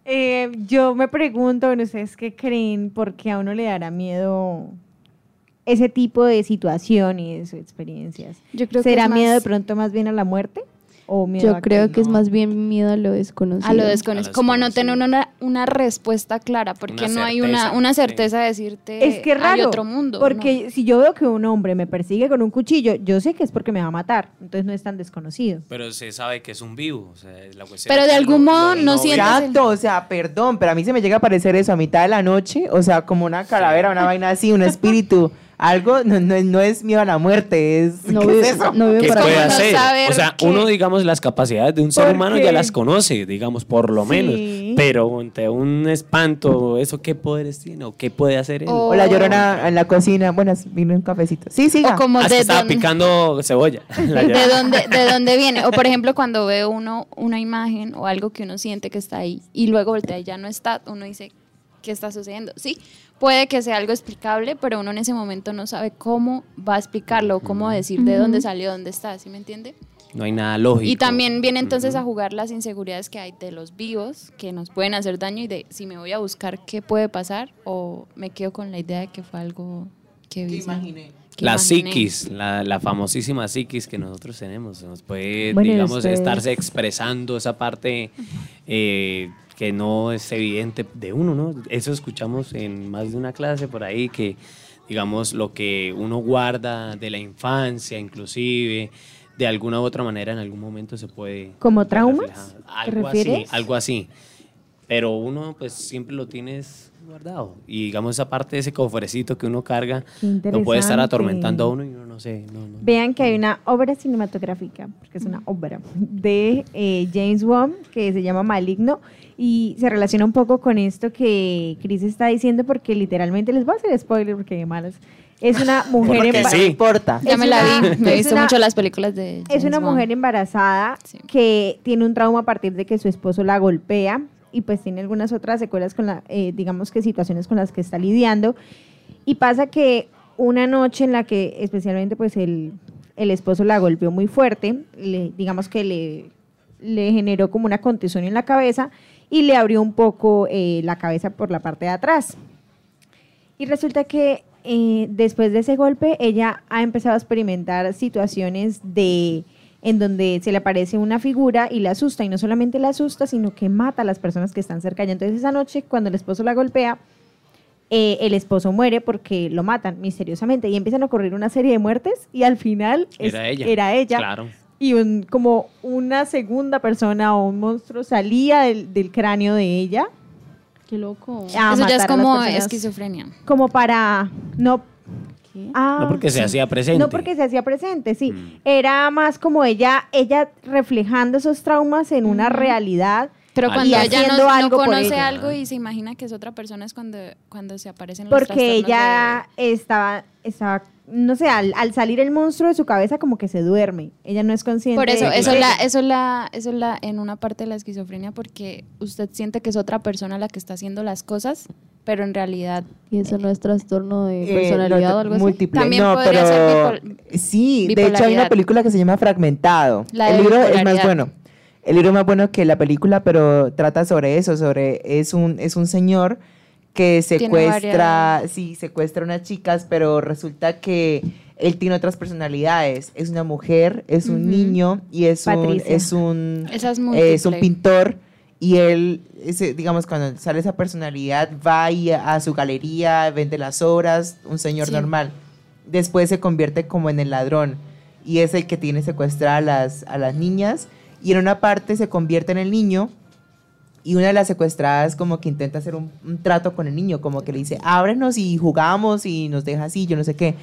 [SPEAKER 2] Eh, yo me pregunto, bueno, ¿ustedes qué creen? ¿Por qué a uno le dará miedo ese tipo de situaciones o experiencias?
[SPEAKER 4] Yo creo que
[SPEAKER 2] ¿Será
[SPEAKER 4] es
[SPEAKER 2] miedo de
[SPEAKER 4] más-
[SPEAKER 2] pronto más bien a la muerte? ¿O miedo
[SPEAKER 6] Yo
[SPEAKER 2] a
[SPEAKER 6] creo que es
[SPEAKER 5] no.
[SPEAKER 6] más bien miedo a lo desconocido.
[SPEAKER 4] A lo desconocido.
[SPEAKER 5] A lo
[SPEAKER 4] Como no tener una, una respuesta clara, porque
[SPEAKER 5] Una
[SPEAKER 4] no hay una,
[SPEAKER 5] certeza,
[SPEAKER 4] una
[SPEAKER 5] sí.
[SPEAKER 4] certeza de decirte
[SPEAKER 2] Es que
[SPEAKER 4] hay
[SPEAKER 2] raro.
[SPEAKER 4] otro mundo.
[SPEAKER 2] Porque si yo veo que un hombre me persigue con un cuchillo, yo sé que es porque me va a matar. Entonces no es tan desconocido.
[SPEAKER 5] Pero se sabe que es un vivo. O sea, es la cuestión
[SPEAKER 4] Pero de algún
[SPEAKER 5] lo-
[SPEAKER 4] modo
[SPEAKER 5] lo-
[SPEAKER 4] no
[SPEAKER 5] lo
[SPEAKER 4] sientes el-
[SPEAKER 3] Exacto, o sea, perdón, pero a mí se me llega a aparecer eso a mitad de la noche, o sea, como una calavera, una vaina así, un espíritu, algo, no, no, no es miedo a la muerte, es,
[SPEAKER 6] No
[SPEAKER 3] ¿qué
[SPEAKER 6] veo-
[SPEAKER 3] es eso?
[SPEAKER 6] no veo
[SPEAKER 5] ¿Qué
[SPEAKER 6] para
[SPEAKER 5] puede hacer? O sea,
[SPEAKER 4] qué-
[SPEAKER 5] uno, digamos, las capacidades de un ser humano ya
[SPEAKER 2] Porque-
[SPEAKER 5] las conoce, digamos, por lo
[SPEAKER 2] Sí.
[SPEAKER 5] menos. Pero ante un espanto, ¿eso qué poderes tiene? ¿O qué puede hacer él?
[SPEAKER 4] O-
[SPEAKER 3] O la llorona en la cocina, buenas, vino un cafecito. Sí, siga.
[SPEAKER 4] O como
[SPEAKER 5] Ah,
[SPEAKER 4] de,
[SPEAKER 5] estaba
[SPEAKER 4] dónde-
[SPEAKER 5] picando cebolla. La
[SPEAKER 4] de dónde, de dónde viene. O por ejemplo, cuando ve uno una imagen o algo que uno siente que está ahí y luego voltea y ya no está, uno dice, ¿qué está sucediendo? Sí, puede que sea algo explicable, pero uno en ese momento no sabe cómo va a explicarlo cómo decir de dónde salió, dónde está, ¿sí me entiende?
[SPEAKER 5] No hay nada lógico.
[SPEAKER 4] Y también viene entonces a jugar las inseguridades que hay de los vivos, que nos pueden hacer daño y de si me voy a buscar qué puede pasar o me quedo con la idea de que fue algo que vi. que
[SPEAKER 5] La
[SPEAKER 4] imaginé.
[SPEAKER 5] psiquis, la, la famosísima psiquis que nosotros tenemos, nos puede,
[SPEAKER 2] Bueno,
[SPEAKER 5] digamos,
[SPEAKER 2] ustedes-
[SPEAKER 5] estarse expresando esa parte eh, que no es evidente de uno, ¿no? Eso escuchamos en más de una clase por ahí, que, digamos, lo que uno guarda de la infancia, inclusive, de alguna u otra manera, en algún momento se puede...
[SPEAKER 2] ¿Como traumas?
[SPEAKER 5] reflejado.
[SPEAKER 2] ¿Te
[SPEAKER 5] Algo así,
[SPEAKER 2] refieres?
[SPEAKER 5] algo así. Pero uno, pues, siempre lo tienes guardado. Y, digamos, esa parte de ese cofrecito que uno carga, lo puede estar atormentando a uno y uno no sé, no, no.
[SPEAKER 2] Vean que hay una obra cinematográfica, porque es una obra, de eh, James Wan que se llama Maligno y se relaciona un poco con esto que Chris está diciendo porque literalmente les voy a hacer spoiler porque de malas. Es una mujer
[SPEAKER 5] Porque
[SPEAKER 2] emba-
[SPEAKER 5] sí.
[SPEAKER 3] No importa.
[SPEAKER 4] Ya
[SPEAKER 2] Es
[SPEAKER 4] me la
[SPEAKER 2] una-
[SPEAKER 4] vi, me he
[SPEAKER 2] es
[SPEAKER 4] visto
[SPEAKER 2] una-
[SPEAKER 4] mucho las películas de
[SPEAKER 2] Es
[SPEAKER 4] James
[SPEAKER 2] una
[SPEAKER 4] Wan.
[SPEAKER 2] mujer embarazada
[SPEAKER 4] Sí.
[SPEAKER 2] que tiene un trauma a partir de que su esposo la golpea y pues tiene algunas otras secuelas con la, eh, digamos que situaciones con las que está lidiando. Y pasa que una noche en la que especialmente pues el, el esposo la golpeó muy fuerte, le- digamos que le, le generó como una contusión en la cabeza y le abrió un poco eh, la cabeza por la parte de atrás. Y resulta que eh, después de ese golpe, ella ha empezado a experimentar situaciones de en donde se le aparece una figura y la asusta, y no solamente la asusta, sino que mata a las personas que están cerca ella. Entonces esa noche, cuando el esposo la golpea, eh, el esposo muere porque lo matan misteriosamente y empiezan a ocurrir una serie de muertes y al final es-
[SPEAKER 5] Era ella.
[SPEAKER 2] era ella.
[SPEAKER 5] Claro.
[SPEAKER 2] y un, como una segunda persona o un monstruo salía del, del cráneo de ella
[SPEAKER 6] Qué loco.
[SPEAKER 4] Eso ya es como esquizofrenia.
[SPEAKER 2] como para no Ah,
[SPEAKER 5] No porque se hacía presente.
[SPEAKER 2] No porque se hacía presente, sí.
[SPEAKER 5] Mm.
[SPEAKER 2] Era más como ella, ella reflejando esos traumas en una realidad.
[SPEAKER 4] Pero
[SPEAKER 5] Y
[SPEAKER 4] cuando ella no, conoce
[SPEAKER 2] ella.
[SPEAKER 4] algo y se imagina que es otra persona es cuando, cuando se aparecen los
[SPEAKER 2] Porque
[SPEAKER 4] trastornos
[SPEAKER 2] ella estaba, estaba, no sé, al, al salir el monstruo de su cabeza como que se duerme. Ella no es consciente.
[SPEAKER 4] Por eso,
[SPEAKER 2] de
[SPEAKER 4] eso
[SPEAKER 2] es
[SPEAKER 4] la, eso la, eso la, en una parte de la esquizofrenia porque usted siente que es otra persona la que está haciendo las cosas, pero en realidad
[SPEAKER 6] ¿Y eso no es trastorno de
[SPEAKER 3] Eh,
[SPEAKER 6] personalidad
[SPEAKER 3] no,
[SPEAKER 6] o algo así?
[SPEAKER 3] múltiple.
[SPEAKER 4] También
[SPEAKER 3] no,
[SPEAKER 4] podría
[SPEAKER 3] pero
[SPEAKER 4] ser bipol-
[SPEAKER 3] sí, de hecho hay una película que se llama Fragmentado.
[SPEAKER 4] La
[SPEAKER 3] el libro es más bueno. El libro es más bueno que la película, pero trata sobre eso, sobre es un es un señor que secuestra, sí, secuestra a unas chicas, pero resulta que él tiene otras personalidades. Es una mujer, es un niño y es un
[SPEAKER 2] Patricia.
[SPEAKER 3] es un
[SPEAKER 4] es
[SPEAKER 3] es un pintor y él, ese, digamos, cuando sale esa personalidad, va y a, a su galería, vende las obras, un señor
[SPEAKER 4] Sí.
[SPEAKER 3] normal. Después se convierte como en el ladrón y es el que tiene secuestrada a las, a las niñas y en una parte se convierte en el niño y una de las secuestradas como que intenta hacer un, un trato con el niño, como que le dice, ábrenos y jugamos y nos deja así, yo no sé qué.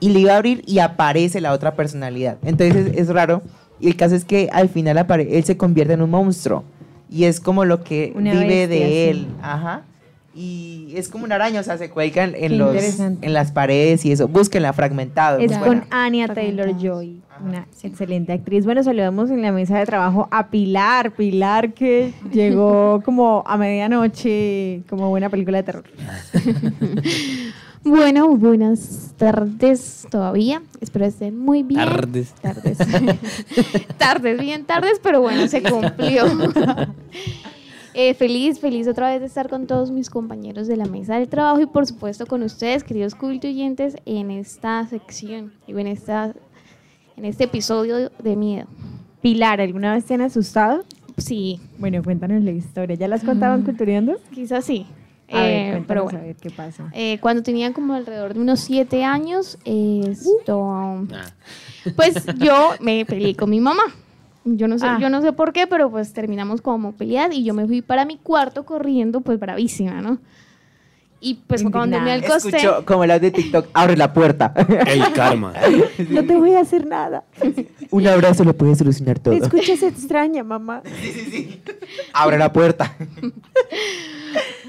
[SPEAKER 3] Y le iba a abrir y aparece la otra personalidad. Entonces es, es raro. Y el caso es que al final él se convierte en un monstruo. Y es como lo que
[SPEAKER 2] Una
[SPEAKER 3] vive
[SPEAKER 2] bestia,
[SPEAKER 3] de
[SPEAKER 2] sí.
[SPEAKER 3] él. Ajá. Y es como una araña, o sea, se cuelga en, los, en las paredes y eso. Búsquenla fragmentado.
[SPEAKER 2] Es con. Anya. Taylor Joy, una excelente actriz. Bueno, saludamos en la mesa de trabajo a Pilar, Pilar que llegó como a medianoche, como buena película de terror.
[SPEAKER 10] Bueno, buenas tardes todavía. Espero estén muy bien.
[SPEAKER 5] Tardes.
[SPEAKER 10] Tardes. tardes, bien tardes, pero bueno, se cumplió. Eh, feliz, feliz otra vez de estar con todos mis compañeros de la mesa del trabajo y por supuesto con ustedes, queridos cultoyentes, en esta sección y en, esta, en este episodio de miedo.
[SPEAKER 2] Pilar, ¿alguna vez te han asustado?
[SPEAKER 10] Sí,
[SPEAKER 2] Bueno, cuéntanos la historia. ¿Ya la has contado en Culturiando?
[SPEAKER 10] quizás sí.
[SPEAKER 2] A ver,
[SPEAKER 10] Eh,
[SPEAKER 2] cuéntanos
[SPEAKER 10] pero
[SPEAKER 2] a
[SPEAKER 10] bueno.
[SPEAKER 2] ver qué pasa.
[SPEAKER 10] Eh, cuando tenía como alrededor de unos siete años, esto,
[SPEAKER 5] Ah,
[SPEAKER 10] pues yo me peleé con mi mamá. Yo no sé,
[SPEAKER 2] Ah.
[SPEAKER 10] yo no sé por qué, pero pues terminamos como peleadas y yo me fui para mi cuarto corriendo, pues bravísima, ¿no? Y pues cuando me
[SPEAKER 2] Indignada.
[SPEAKER 10] acosté,
[SPEAKER 3] Escucho como la de TikTok, abre la puerta.
[SPEAKER 5] el karma.
[SPEAKER 2] No te voy a hacer nada.
[SPEAKER 3] Un abrazo lo puede solucionar todo.
[SPEAKER 2] Te escuchas extraña, mamá.
[SPEAKER 3] Abre la puerta.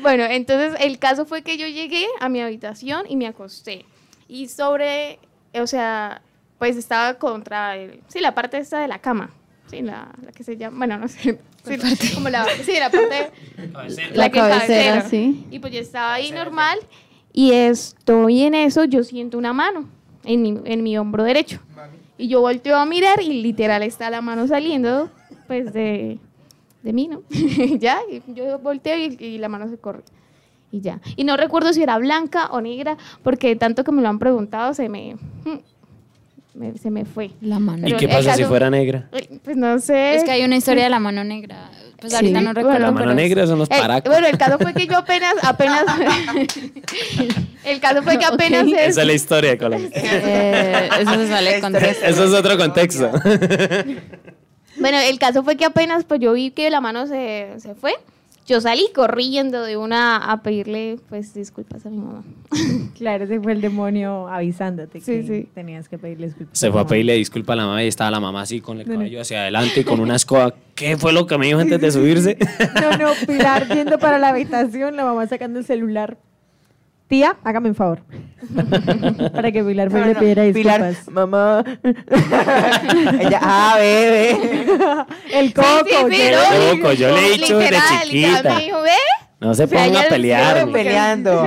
[SPEAKER 10] bueno, entonces el caso fue que yo llegué a mi habitación y me acosté. Y sobre, o sea, pues estaba contra, el, sí, la parte esta de la cama. Sí, la, la que se llama, bueno, no sé. Sí, como la, sí, la parte
[SPEAKER 6] La
[SPEAKER 10] que
[SPEAKER 6] cabecera,
[SPEAKER 10] cabecera.
[SPEAKER 6] sí.
[SPEAKER 10] Y pues yo estaba ahí normal y estoy en eso, yo siento una mano en mi, en mi hombro derecho. Y Y yo volteo a mirar y literal está la mano saliendo, pues, de, de mí, ¿no? ya, y yo volteo y, y la mano se corre. Y ya. Y no recuerdo si era blanca o negra, porque tanto que me lo han preguntado, se me... me- se me fue.
[SPEAKER 4] La mano.
[SPEAKER 5] ¿Y
[SPEAKER 10] Pero
[SPEAKER 5] qué
[SPEAKER 10] el
[SPEAKER 5] pasa si fuera negra?
[SPEAKER 10] Pues no sé.
[SPEAKER 4] Es que hay una historia de la mano negra. Pues
[SPEAKER 10] Sí,
[SPEAKER 4] ahorita no recuerdo.
[SPEAKER 5] La mano
[SPEAKER 4] pero-
[SPEAKER 5] negra son los
[SPEAKER 10] Eh,
[SPEAKER 5] paracos.
[SPEAKER 10] bueno, el caso fue que yo apenas, apenas, el caso fue que apenas es-
[SPEAKER 5] Esa es la historia de Colombia.
[SPEAKER 4] Eh, eso se sale de contexto.
[SPEAKER 5] Eso es otro contexto.
[SPEAKER 10] Bueno, el caso fue que apenas pues yo vi que la mano se, se fue. Yo salí corriendo de una a pedirle pues disculpas a mi mamá.
[SPEAKER 2] Claro, ese fue el demonio avisándote
[SPEAKER 10] Sí,
[SPEAKER 2] que
[SPEAKER 10] sí.
[SPEAKER 2] tenías que pedirle disculpas.
[SPEAKER 5] Se fue a pedirle disculpa a la mamá y estaba la mamá así con el cabello hacia adelante y con una escoba. ¿Qué fue lo que me dijo antes de subirse?
[SPEAKER 2] No, no, Pilar yendo para la habitación, la mamá sacando el celular. Tía, hágame un favor. para que Pilar me
[SPEAKER 3] No,
[SPEAKER 2] le
[SPEAKER 3] no,
[SPEAKER 2] pidiera
[SPEAKER 3] Pilar,
[SPEAKER 2] disculpas.
[SPEAKER 3] mamá. Ella, ah, bebé.
[SPEAKER 2] el coco.
[SPEAKER 10] Sí, sí, sí,
[SPEAKER 2] que-
[SPEAKER 10] no,
[SPEAKER 5] Loco, yo le he dicho
[SPEAKER 10] literal,
[SPEAKER 5] chiquita.
[SPEAKER 10] me dijo, ve,
[SPEAKER 5] No se
[SPEAKER 10] O sea,
[SPEAKER 5] pongan
[SPEAKER 10] ella
[SPEAKER 5] a pelear.
[SPEAKER 3] Peleando.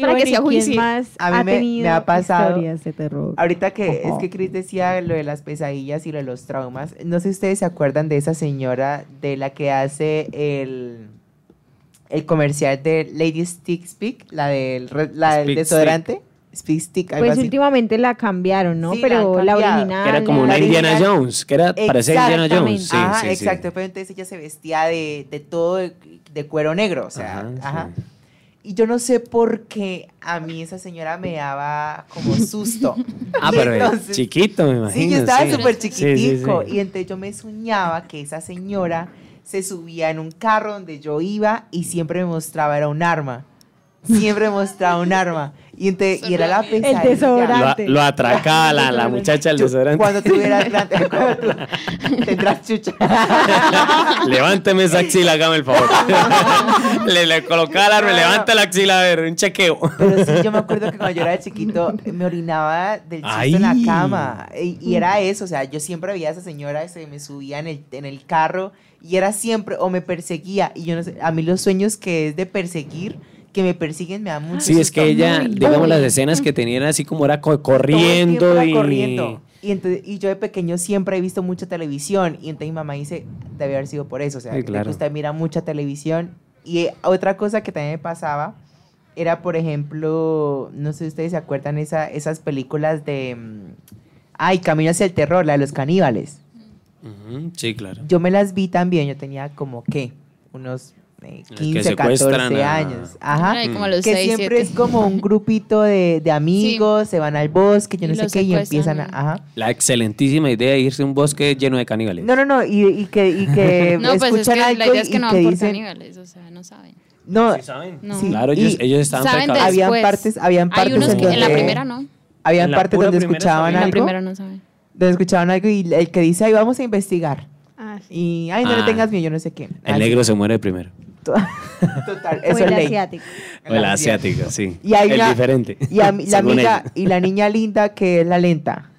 [SPEAKER 10] Para que sea
[SPEAKER 2] ¿y
[SPEAKER 10] juicio.
[SPEAKER 2] ¿Quién más
[SPEAKER 3] A mí
[SPEAKER 2] ha
[SPEAKER 3] me- ha pasado-
[SPEAKER 2] historias de terror?
[SPEAKER 3] Ahorita que es que Chris decía lo de las pesadillas y lo de los traumas, no sé si ustedes se acuerdan de esa señora de la que hace el, el comercial de Lady Stick Speak, la del, la del
[SPEAKER 5] Speak
[SPEAKER 3] desodorante. Speak Stick, algo
[SPEAKER 2] Pues
[SPEAKER 3] así.
[SPEAKER 2] últimamente la cambiaron, ¿no?
[SPEAKER 3] Sí,
[SPEAKER 2] Pero la, original.
[SPEAKER 5] Que era como una Indiana
[SPEAKER 3] original.
[SPEAKER 5] Jones, que era parecía Indiana Jones. Sí,
[SPEAKER 3] Ajá,
[SPEAKER 5] sí, sí.
[SPEAKER 3] exacto. Pero entonces ella se vestía de, de todo de, de cuero negro, o sea,
[SPEAKER 5] Ajá,
[SPEAKER 3] ajá.
[SPEAKER 5] sí.
[SPEAKER 3] Y yo no sé por qué a mí esa señora me daba como susto.
[SPEAKER 5] Ah, pero
[SPEAKER 3] entonces-
[SPEAKER 5] chiquito, me imagino.
[SPEAKER 3] Sí, yo estaba
[SPEAKER 5] sí.
[SPEAKER 3] súper
[SPEAKER 5] Sí, sí,
[SPEAKER 3] chiquitico.
[SPEAKER 5] sí.
[SPEAKER 3] Y entonces yo me soñaba que esa señora se subía en un carro donde yo iba y siempre me mostraba, era un arma. Siempre me mostraba un arma. Y, ente- y era la pesadilla.
[SPEAKER 2] desodorante.
[SPEAKER 5] Lo, lo atracaba la, la muchacha del desodorante.
[SPEAKER 3] Cuando tuvieras grande, tendrás chucha.
[SPEAKER 5] Levánteme esa axila, hágame el favor. le, le colocaba el arma, levanta la axila, a ver, un chequeo.
[SPEAKER 3] Pero sí, yo me acuerdo que cuando yo era chiquito me orinaba del susto en la cama. Y, y era eso, o sea, yo siempre veía a esa señora, se me subía en el, en el carro y era siempre, o me perseguía. Y yo no sé, a mí los sueños que es de perseguir, que me persiguen, me da mucho
[SPEAKER 5] Sí, es que ella, digamos, las escenas que tenía era así como era
[SPEAKER 3] Todo el
[SPEAKER 5] corriendo
[SPEAKER 3] era
[SPEAKER 5] y...
[SPEAKER 3] corriendo. Y, entonces, y yo de pequeño siempre he visto mucha televisión. Y entonces mi mamá dice, debe haber sido por eso. O sea,
[SPEAKER 5] Sí,
[SPEAKER 3] que
[SPEAKER 5] claro.
[SPEAKER 3] usted mira mucha televisión. Y eh, otra cosa que también me pasaba era, por ejemplo, no sé si ustedes se acuerdan, esa, esas películas de... mm, Ay, Camino hacia el terror, la de los caníbales.
[SPEAKER 5] Sí, claro.
[SPEAKER 3] Yo me las vi también, yo tenía como, ¿qué? Unos 15, 14
[SPEAKER 5] secuestran a-
[SPEAKER 3] años. Ajá.
[SPEAKER 4] Ay, como a los
[SPEAKER 3] que
[SPEAKER 4] seis,
[SPEAKER 3] siempre
[SPEAKER 4] siete.
[SPEAKER 3] es como un grupito de, de amigos, se van al bosque, yo
[SPEAKER 4] Y
[SPEAKER 3] no sé
[SPEAKER 4] los
[SPEAKER 3] qué, y empiezan a... Ajá.
[SPEAKER 5] La excelentísima idea de irse a un bosque lleno de caníbales.
[SPEAKER 3] No, no, no, y, y que, y que
[SPEAKER 4] No, pues es
[SPEAKER 3] escuchan
[SPEAKER 4] que
[SPEAKER 3] algo
[SPEAKER 4] la idea
[SPEAKER 3] y,
[SPEAKER 4] es que no
[SPEAKER 3] y
[SPEAKER 4] van por
[SPEAKER 3] dicen...
[SPEAKER 4] caníbales, o sea, no saben.
[SPEAKER 3] No,
[SPEAKER 5] ¿Sí saben?
[SPEAKER 4] No.
[SPEAKER 3] Sí.
[SPEAKER 5] Claro, ellos,
[SPEAKER 3] Y
[SPEAKER 5] ellos estaban
[SPEAKER 4] saben
[SPEAKER 5] precavidos.
[SPEAKER 3] habían partes, habían
[SPEAKER 4] Hay
[SPEAKER 3] partes
[SPEAKER 4] unos
[SPEAKER 3] en
[SPEAKER 4] que en la
[SPEAKER 3] donde-
[SPEAKER 4] primera no.
[SPEAKER 3] Habían
[SPEAKER 5] En la
[SPEAKER 3] partes donde escuchaban
[SPEAKER 4] En la
[SPEAKER 3] algo,
[SPEAKER 4] primera no saben.
[SPEAKER 3] donde escuchaban algo y el que dice, ay, vamos a investigar.
[SPEAKER 10] Ah, sí.
[SPEAKER 3] Y, ay, no
[SPEAKER 5] Ah.
[SPEAKER 3] le tengas miedo, yo no sé qué.
[SPEAKER 5] El negro se muere primero.
[SPEAKER 3] Total,
[SPEAKER 2] O
[SPEAKER 3] eso
[SPEAKER 2] el
[SPEAKER 3] es ley.
[SPEAKER 2] asiático.
[SPEAKER 5] O el asiático, sí.
[SPEAKER 3] Y hay
[SPEAKER 5] el
[SPEAKER 3] una-
[SPEAKER 5] diferente.
[SPEAKER 3] Y a la amiga, y la niña linda que es la lenta.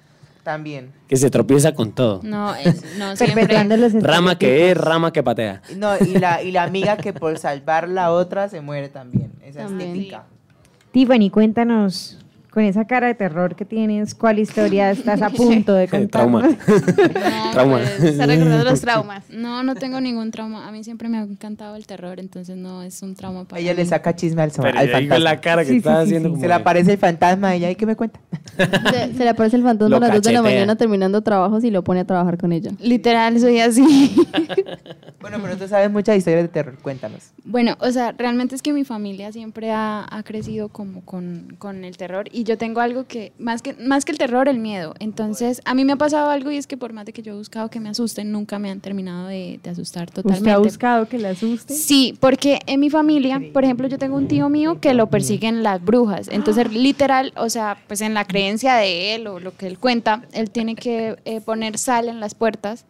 [SPEAKER 3] También.
[SPEAKER 5] Que se tropieza con todo.
[SPEAKER 4] No, es, no siempre.
[SPEAKER 2] los
[SPEAKER 5] Rama que es, rama que patea.
[SPEAKER 3] No, y la, y la amiga que por salvar la otra se muere también. Esa
[SPEAKER 10] También.
[SPEAKER 3] es típica.
[SPEAKER 2] Tiffany, cuéntanos, con esa cara de terror que tienes, ¿cuál historia estás a punto de
[SPEAKER 5] Trauma.
[SPEAKER 2] contarnos?
[SPEAKER 4] No,
[SPEAKER 5] Trauma.
[SPEAKER 4] pues,
[SPEAKER 10] Está recordando los traumas.
[SPEAKER 4] no, no tengo ningún trauma. A mí siempre me ha encantado el terror, entonces no es un trauma para
[SPEAKER 3] Ella le saca chisme al,
[SPEAKER 5] Pero
[SPEAKER 3] al fantasma.
[SPEAKER 5] la cara que
[SPEAKER 2] Sí,
[SPEAKER 5] haciendo
[SPEAKER 2] sí.
[SPEAKER 5] como
[SPEAKER 3] Se le aparece el fantasma y ella, ¿y qué me cuenta?
[SPEAKER 6] Se, se le aparece el fantasma a las 2 de la mañana terminando trabajos y lo pone a trabajar con ella.
[SPEAKER 4] Literal, soy así.
[SPEAKER 3] Bueno, pero tú sabes muchas historias de terror, cuéntanos.
[SPEAKER 4] Bueno, o sea, realmente es que mi familia siempre ha, ha crecido como con, con el terror y yo tengo algo que más, que, más que el terror, el miedo. Entonces, a mí me ha pasado algo y es que por más de que yo he buscado que me asusten, nunca me han terminado de, de asustar totalmente.
[SPEAKER 2] ¿Usted ha buscado que le asuste?
[SPEAKER 4] Sí, porque en mi familia, por ejemplo, yo tengo un tío mío que lo persiguen las brujas. Entonces, literal, o sea, pues en la creencia de él o lo que él cuenta, él tiene que eh, poner sal en las puertas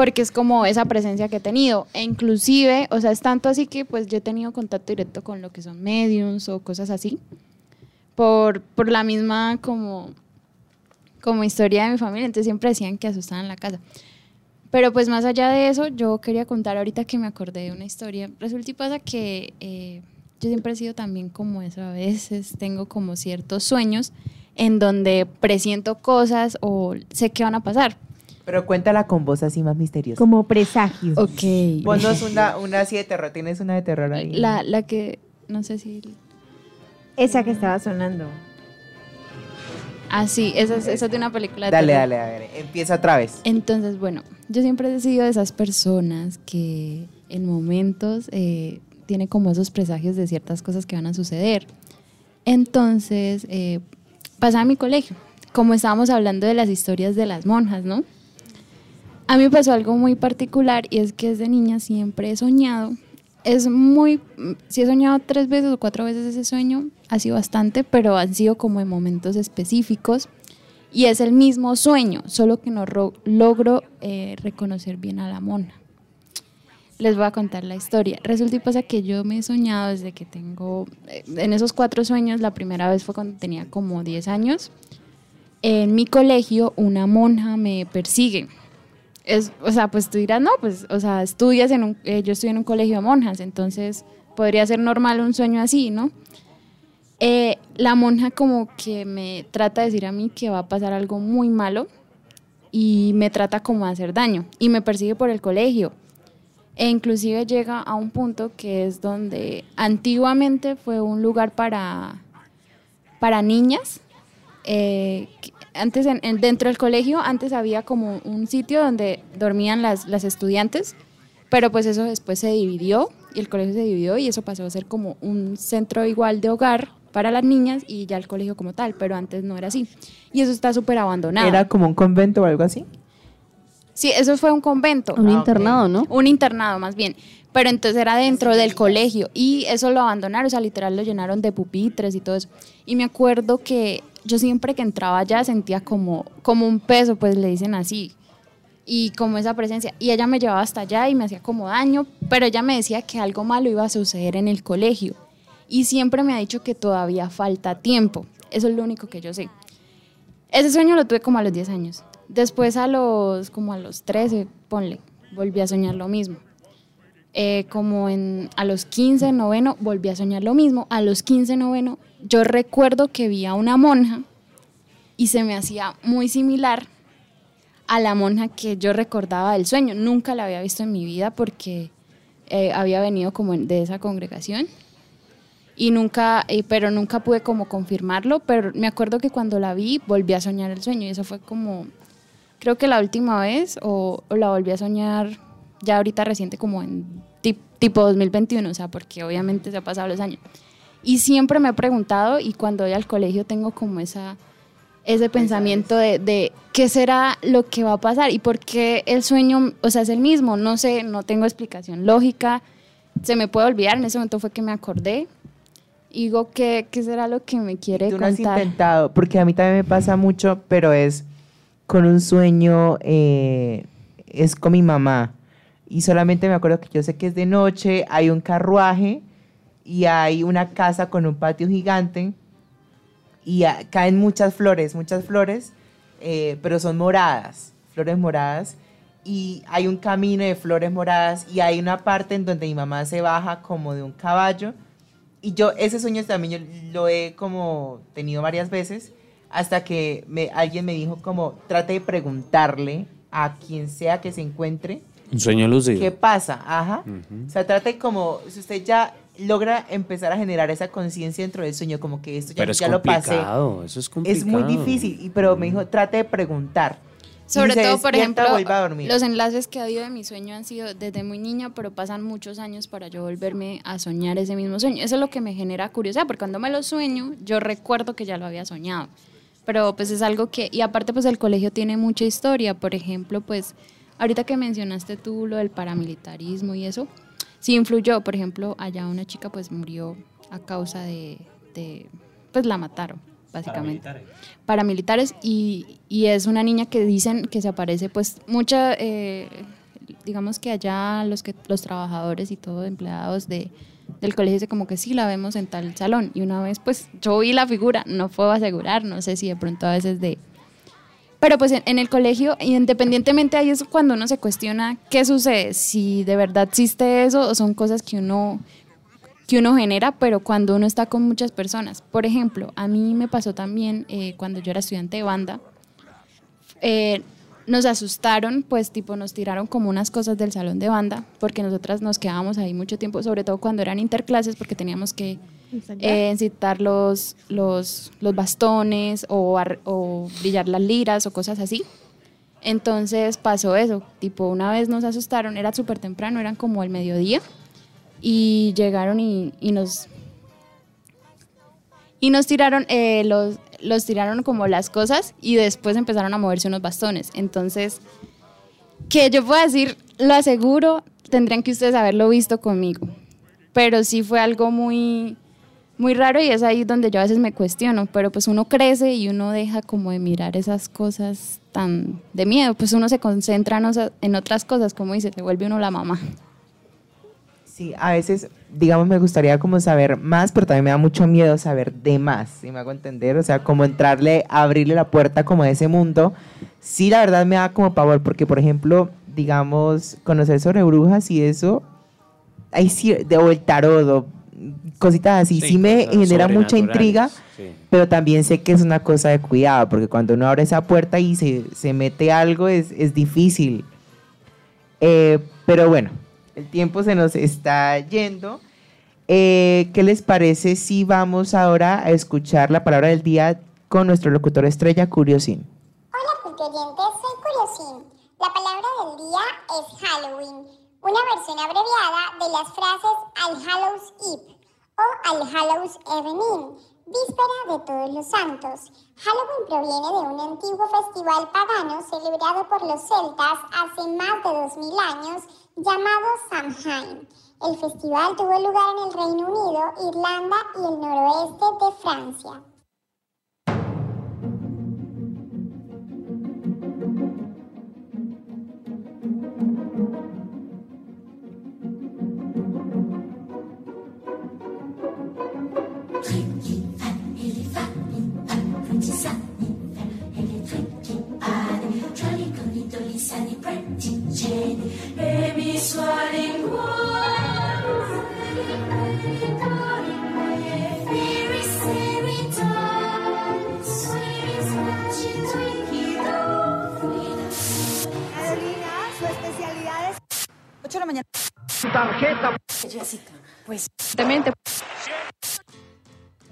[SPEAKER 4] porque es como esa presencia que he tenido. E inclusive, o sea, es tanto así que pues yo he tenido contacto directo con lo que son mediums o cosas así. Por, por la misma como, como historia de mi familia. Entonces siempre decían que asustaban la casa. Pero pues más allá de eso, yo quería contar ahorita que me acordé de una historia. Resulta y pasa que eh, yo siempre he sido también como eso. A veces tengo como ciertos sueños en donde presiento cosas o sé que van a pasar.
[SPEAKER 3] Pero cuéntala con voz así más misteriosa.
[SPEAKER 2] Como presagio.
[SPEAKER 4] Ok.
[SPEAKER 3] Ponnos una, una así de terror. ¿Tienes una de terror ahí?
[SPEAKER 4] La, la que, no sé si...
[SPEAKER 2] Esa que estaba sonando.
[SPEAKER 4] Ah, sí, esa es, esa es de una película de
[SPEAKER 3] Dale, dale, a ver. Empieza otra vez.
[SPEAKER 4] Entonces, bueno, yo siempre he sido de esas personas que en momentos eh, tiene como esos presagios de ciertas cosas que van a suceder. Entonces, eh, pasaba a mi colegio, como estábamos hablando de las historias de las monjas, ¿no? A mí me pasó algo muy particular y es que desde niña siempre he soñado. Es muy, si he soñado tres veces o cuatro veces ese sueño, ha sido bastante, pero han sido como en momentos específicos. Y es el mismo sueño, solo que no ro- logro eh, reconocer bien a la monja. Les voy a contar la historia. Resulta y pasa que yo me he soñado desde que tengo, eh, en esos cuatro sueños, la primera vez fue cuando tenía como 10 años. En mi colegio una monja me persigue. O sea, pues tú dirás, no, pues, o sea, estudias en un, eh, yo estoy en un colegio de monjas, entonces podría ser normal un sueño así, ¿no? Eh, la monja como que me trata de decir a mí que va a pasar algo muy malo y me trata como de hacer daño y me persigue por el colegio. E inclusive llega a un punto que es donde antiguamente fue un lugar para, para niñas. eh, antes en- en- dentro del colegio antes había como un sitio donde dormían las, las estudiantes, pero pues eso después se dividió y el colegio se dividió y eso pasó a ser como un centro igual de hogar para las niñas y ya el colegio como tal, pero antes no era así. Y eso está súper abandonado.
[SPEAKER 3] ¿Era como un convento o algo así?
[SPEAKER 4] Sí, eso fue un convento.
[SPEAKER 6] Un internado, ¿no?
[SPEAKER 4] Un internado, más bien. Pero entonces era dentro del colegio y eso lo abandonaron, o sea, literal lo llenaron de pupitres y todo eso. Y me acuerdo que yo siempre que entraba allá sentía como, como un peso, pues le dicen así, y como esa presencia. Y ella me llevaba hasta allá y me hacía como daño, pero ella me decía que algo malo iba a suceder en el colegio. Y siempre me ha dicho que todavía falta tiempo. Eso es lo único que yo sé. Ese sueño lo tuve como a los 10 años. Después a los, como a los 13, ponle, volví a soñar lo mismo. Eh, como en, a los 15, noveno, volví a soñar lo mismo. A los 15, noveno, yo recuerdo que vi a una monja y se me hacía muy similar a la monja que yo recordaba del sueño. Nunca la había visto en mi vida porque eh, había venido como de esa congregación y nunca, pero nunca pude como confirmarlo, pero me acuerdo que cuando la vi volví a soñar el sueño y eso fue como, creo que la última vez o, o la volví a soñar ya ahorita reciente como en tip- tipo 2021, o sea, porque obviamente se ha pasado los años. Y siempre me he preguntado y cuando voy al colegio tengo como esa ese pensamiento de, de qué será lo que va a pasar y por qué el sueño, o sea, es el mismo, no sé, no tengo explicación lógica, se me puede olvidar, en ese momento fue que me acordé y digo, ¿qué, qué será lo que me quiere
[SPEAKER 3] Tú no has
[SPEAKER 4] contar?
[SPEAKER 3] intentado, porque a mí también me pasa mucho, pero es con un sueño, eh, es con mi mamá. Y solamente me acuerdo que yo sé que es de noche, hay un carruaje y hay una casa con un patio gigante y caen muchas flores, muchas flores, eh, pero son moradas, flores moradas. Y hay un camino de flores moradas y hay una parte en donde mi mamá se baja como de un caballo. Y yo ese sueño también yo lo he como tenido varias veces hasta que me, alguien me dijo como trate de preguntarle a quien sea que se encuentre
[SPEAKER 5] Un sueño lúcido.
[SPEAKER 3] qué pasa, ajá. O sea, trate como si usted ya logra empezar a generar esa conciencia dentro del sueño, como que esto ya,
[SPEAKER 5] Pero es
[SPEAKER 3] ya lo pasé.
[SPEAKER 5] complicado, eso es
[SPEAKER 3] Es
[SPEAKER 5] complicado.
[SPEAKER 3] muy difícil, pero me dijo, trate de preguntar.
[SPEAKER 4] Sobre todo, por ejemplo,
[SPEAKER 3] a
[SPEAKER 4] los enlaces que ha habido de mi sueño han sido desde muy niña, pero pasan muchos años para yo volverme a soñar ese mismo sueño. Eso es lo que me genera curiosidad, porque cuando me lo sueño, yo recuerdo que ya lo había soñado. Pero pues es algo que, y aparte pues el colegio tiene mucha historia, por ejemplo, pues ahorita que mencionaste tú lo del paramilitarismo y eso, sí influyó, por ejemplo, allá una chica pues murió a causa de, de pues la mataron, básicamente. Paramilitares. Y, y es una niña que dicen que se aparece pues mucha eh, digamos que allá los que los trabajadores y todo empleados de del colegio dice como que sí la vemos en tal salón. Y una vez pues yo vi la figura no puedo asegurar no sé si de pronto a veces de pero pues en, el colegio independientemente ahí es cuando uno se cuestiona qué sucede si de verdad existe eso o son cosas que uno que uno genera, pero cuando uno está con muchas personas. Por ejemplo, a mí me pasó también eh, cuando yo era estudiante de banda, eh, nos asustaron, pues tipo nos tiraron como unas cosas del salón de banda, porque nosotras nos quedábamos ahí mucho tiempo, sobre todo cuando eran interclases, porque teníamos que eh, incitar los, los, los bastones o, ar- o brillar las liras o cosas así. Entonces pasó eso, tipo una vez nos asustaron, era súper temprano, eran como el mediodía, y llegaron y, y nos y nos tiraron eh, los los tiraron como las cosas y después empezaron a moverse unos bastones. Entonces, que yo pueda decir, lo aseguro, tendrían que ustedes haberlo visto conmigo. Pero sí fue algo muy muy raro y es ahí donde yo a veces me cuestiono, pero pues uno crece y uno deja como de mirar esas cosas tan de miedo, pues uno se concentra en otras cosas, como dice, se vuelve uno la mamá.
[SPEAKER 3] Sí, a veces, digamos, me gustaría como saber más, pero también me da mucho miedo saber de más, si me hago entender, o sea, como entrarle, abrirle la puerta como a ese mundo. Sí, la verdad me da como pavor, porque, por ejemplo, digamos, conocer sobre brujas y eso, hay de, o el tarot, o cositas así, sí,
[SPEAKER 5] Sí,
[SPEAKER 3] me genera mucha intriga,
[SPEAKER 5] sí.
[SPEAKER 3] pero también sé que es una cosa de cuidado, porque cuando uno abre esa puerta y se, se mete algo, es, es difícil. Eh, pero bueno, el tiempo se nos está yendo. Eh, ¿Qué les parece si vamos ahora a escuchar la palabra del día con nuestro locutor estrella, Curiosín?
[SPEAKER 11] Hola culturientes, soy Curiosín. La palabra del día es Halloween, una versión abreviada de las frases All Hallows Eve o All Hallows Evening, víspera de todos los santos. Halloween proviene de un antiguo festival pagano celebrado por los celtas hace más de 2000 años llamado Samhain. El festival tuvo lugar en el Reino Unido, Irlanda y el noroeste de Francia.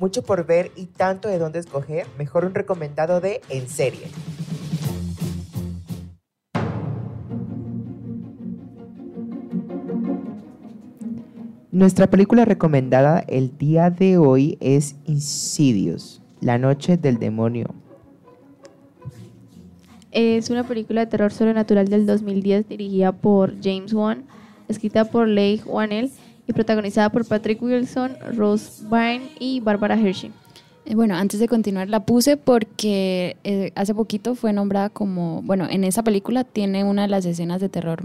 [SPEAKER 3] Mucho por ver y tanto de dónde escoger, mejor un recomendado de En Serie. Nuestra película recomendada el día de hoy es Insidious, La Noche del Demonio.
[SPEAKER 6] Es una película de terror sobrenatural del 2010 dirigida por James Wan, escrita por Leigh Whannell y protagonizada por Patrick Wilson, Rose Byrne y Barbara Hershey.
[SPEAKER 4] Eh, Bueno, antes de continuar la puse porque eh, hace poquito fue nombrada como, bueno, en esa película tiene una de las escenas de terror,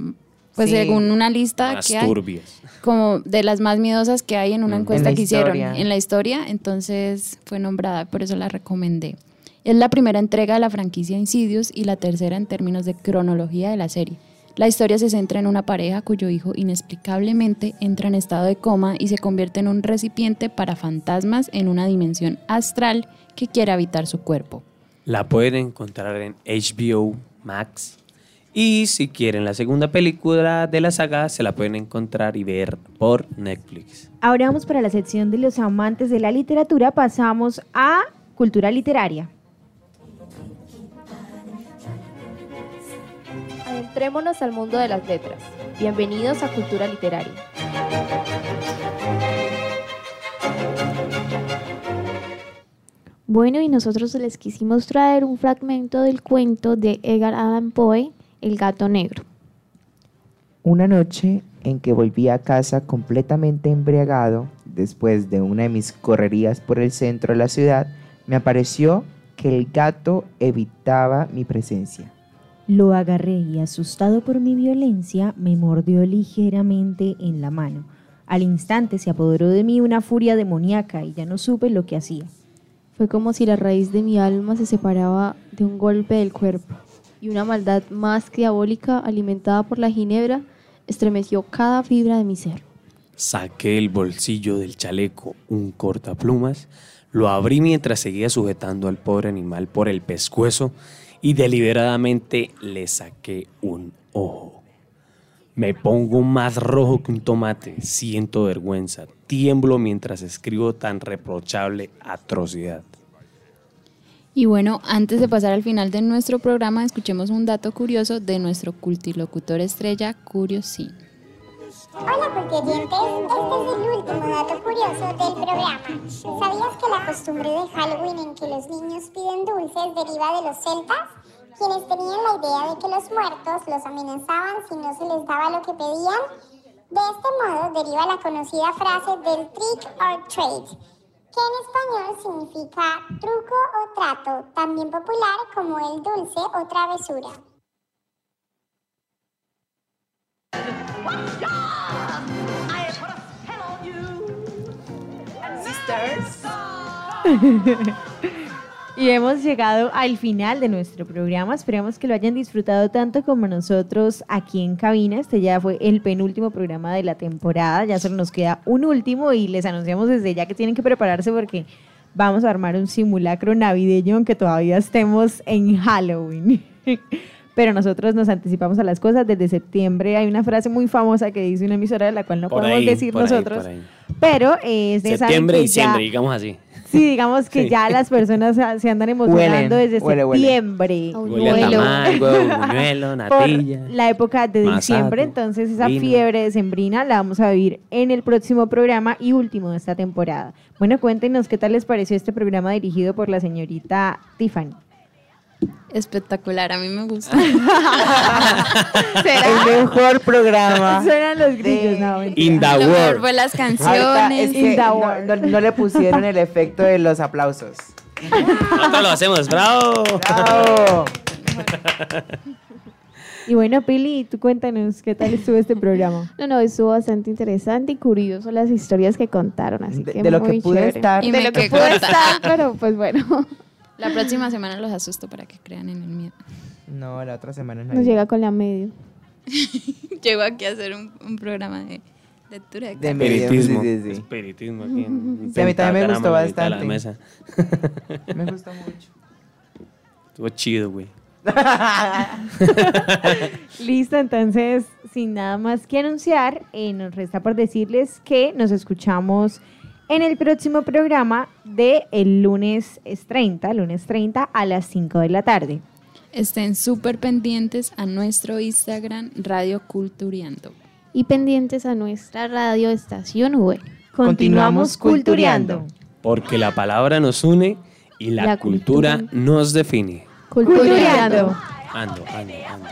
[SPEAKER 4] pues
[SPEAKER 5] Sí.
[SPEAKER 4] según una lista
[SPEAKER 5] Más
[SPEAKER 4] que hay,
[SPEAKER 5] turbias.
[SPEAKER 4] como de las más miedosas que hay en una
[SPEAKER 5] Mm.
[SPEAKER 4] encuesta
[SPEAKER 3] En
[SPEAKER 4] que hicieron en la historia, entonces fue nombrada, por eso la recomendé. Es la primera entrega de la franquicia Insidious y la tercera en términos de cronología de la serie. La historia se centra en una pareja cuyo hijo inexplicablemente entra en estado de coma y se convierte en un recipiente para fantasmas en una dimensión astral que quiere habitar su cuerpo.
[SPEAKER 5] La pueden encontrar en HBO Max. Y si quieren la segunda película de la saga, se la pueden encontrar y ver por Netflix.
[SPEAKER 2] Ahora vamos para la sección de los amantes de la literatura. Pasamos a cultura literaria.
[SPEAKER 10] Adentrémonos al mundo de las letras. Bienvenidos a Cultura Literaria. Bueno, y nosotros les quisimos traer un fragmento del cuento de Edgar Allan Poe, El gato negro.
[SPEAKER 3] Una noche en que volví a casa completamente embriagado, después de una de mis correrías por el centro de la ciudad, me apareció que el gato evitaba mi presencia.
[SPEAKER 2] Lo agarré y asustado por mi violencia, me mordió ligeramente en la mano. Al instante se apoderó de mí una furia demoníaca y ya no supe lo que hacía.
[SPEAKER 6] Fue como si la raíz de mi alma se separaba de un golpe del cuerpo, y una maldad más que diabólica, alimentada por la ginebra, estremeció cada fibra de mi ser.
[SPEAKER 5] Saqué el bolsillo del chaleco un cortaplumas, lo abrí mientras seguía sujetando al pobre animal por el pescuezo y deliberadamente le saqué un ojo. Me pongo más rojo que un tomate, siento vergüenza, tiemblo mientras escribo tan reprochable atrocidad.
[SPEAKER 4] Y bueno, antes de pasar al final de nuestro programa, escuchemos un dato curioso de nuestro cultilocutor estrella, Curiosín.
[SPEAKER 11] Hola cultioyentes, este es el último dato curioso del programa. ¿Sabías que la costumbre de Halloween en que los niños piden dulces deriva de los celtas? Quienes tenían la idea de que los muertos los amenazaban si no se les daba lo que pedían. De este modo deriva la conocida frase del trick or treat, que en español significa truco o trato, también popular como el dulce o travesura.
[SPEAKER 2] Y hemos llegado al final de nuestro programa. Esperamos que lo hayan disfrutado tanto como nosotros aquí en cabina. Este ya fue el penúltimo programa de la temporada. Ya solo nos queda un último y les anunciamos desde ya que tienen que prepararse porque vamos a armar un simulacro navideño aunque todavía estemos en Halloween. Pero nosotros nos anticipamos a las cosas. Desde septiembre hay una frase muy famosa que dice una emisora de la cual no
[SPEAKER 5] Por
[SPEAKER 2] podemos
[SPEAKER 5] ahí,
[SPEAKER 2] decir
[SPEAKER 5] por ahí,
[SPEAKER 2] nosotros.
[SPEAKER 5] por ahí.
[SPEAKER 2] Pero ustedes saben
[SPEAKER 5] Septiembre, diciembre, digamos así.
[SPEAKER 2] Sí, digamos que
[SPEAKER 5] Sí.
[SPEAKER 2] ya las personas se- andan emocionando
[SPEAKER 5] Huelen,
[SPEAKER 2] desde
[SPEAKER 5] huele, huele.
[SPEAKER 2] septiembre.
[SPEAKER 5] Huele a tamal, huevo, buñuelo,
[SPEAKER 2] Por
[SPEAKER 5] natilla.
[SPEAKER 2] la época de
[SPEAKER 5] masato,
[SPEAKER 2] diciembre, entonces esa
[SPEAKER 5] vino.
[SPEAKER 2] fiebre decembrina la vamos a vivir en el próximo programa y último de esta temporada. Bueno, cuéntenos qué tal les pareció este programa dirigido por la señorita Tiffany.
[SPEAKER 4] Espectacular, a mí me gusta.
[SPEAKER 3] El mejor programa.
[SPEAKER 2] Suenan los grillos, no.
[SPEAKER 5] In the
[SPEAKER 4] Lo mejor
[SPEAKER 5] world.
[SPEAKER 4] fue las canciones.
[SPEAKER 3] es que no, no- no le pusieron el efecto de los aplausos.
[SPEAKER 5] Nosotros lo hacemos, bravo.
[SPEAKER 3] Bravo.
[SPEAKER 2] Y bueno, Pili, tú cuéntanos qué tal estuvo este programa.
[SPEAKER 10] No, no, estuvo bastante interesante y curioso las historias que contaron, así
[SPEAKER 3] De-
[SPEAKER 10] que
[SPEAKER 3] de lo que
[SPEAKER 10] muy
[SPEAKER 3] pude
[SPEAKER 10] chévere.
[SPEAKER 3] estar.
[SPEAKER 4] Y
[SPEAKER 10] De
[SPEAKER 4] me
[SPEAKER 10] lo que pude estar, pero pues bueno,
[SPEAKER 4] La próxima semana los asusto para que crean en el miedo.
[SPEAKER 3] No, la otra semana no.
[SPEAKER 10] nos llega con la medio.
[SPEAKER 4] Llego aquí a hacer un, un programa de lectura de
[SPEAKER 3] De
[SPEAKER 5] Espiritismo.
[SPEAKER 3] sí, sí, sí.
[SPEAKER 5] Espiritismo aquí en
[SPEAKER 3] Sí, a mí también me gustó
[SPEAKER 5] la
[SPEAKER 3] bastante.
[SPEAKER 5] mesa.
[SPEAKER 3] Me gusta mucho.
[SPEAKER 5] Estuvo chido, güey.
[SPEAKER 2] Listo, entonces, sin nada más que anunciar, eh, nos resta por decirles que nos escuchamos en el próximo programa de el lunes es 30, lunes 30 a las 5 de la tarde.
[SPEAKER 4] Estén súper pendientes a nuestro Instagram Radio Culturiando.
[SPEAKER 10] Y pendientes a nuestra radio estación V.
[SPEAKER 2] Continuamos cultureando.
[SPEAKER 5] Porque la palabra nos une y la,
[SPEAKER 10] La
[SPEAKER 5] cultura,
[SPEAKER 10] cultura.
[SPEAKER 5] nos define.
[SPEAKER 2] Cultureando.
[SPEAKER 5] Ando, ando, ando.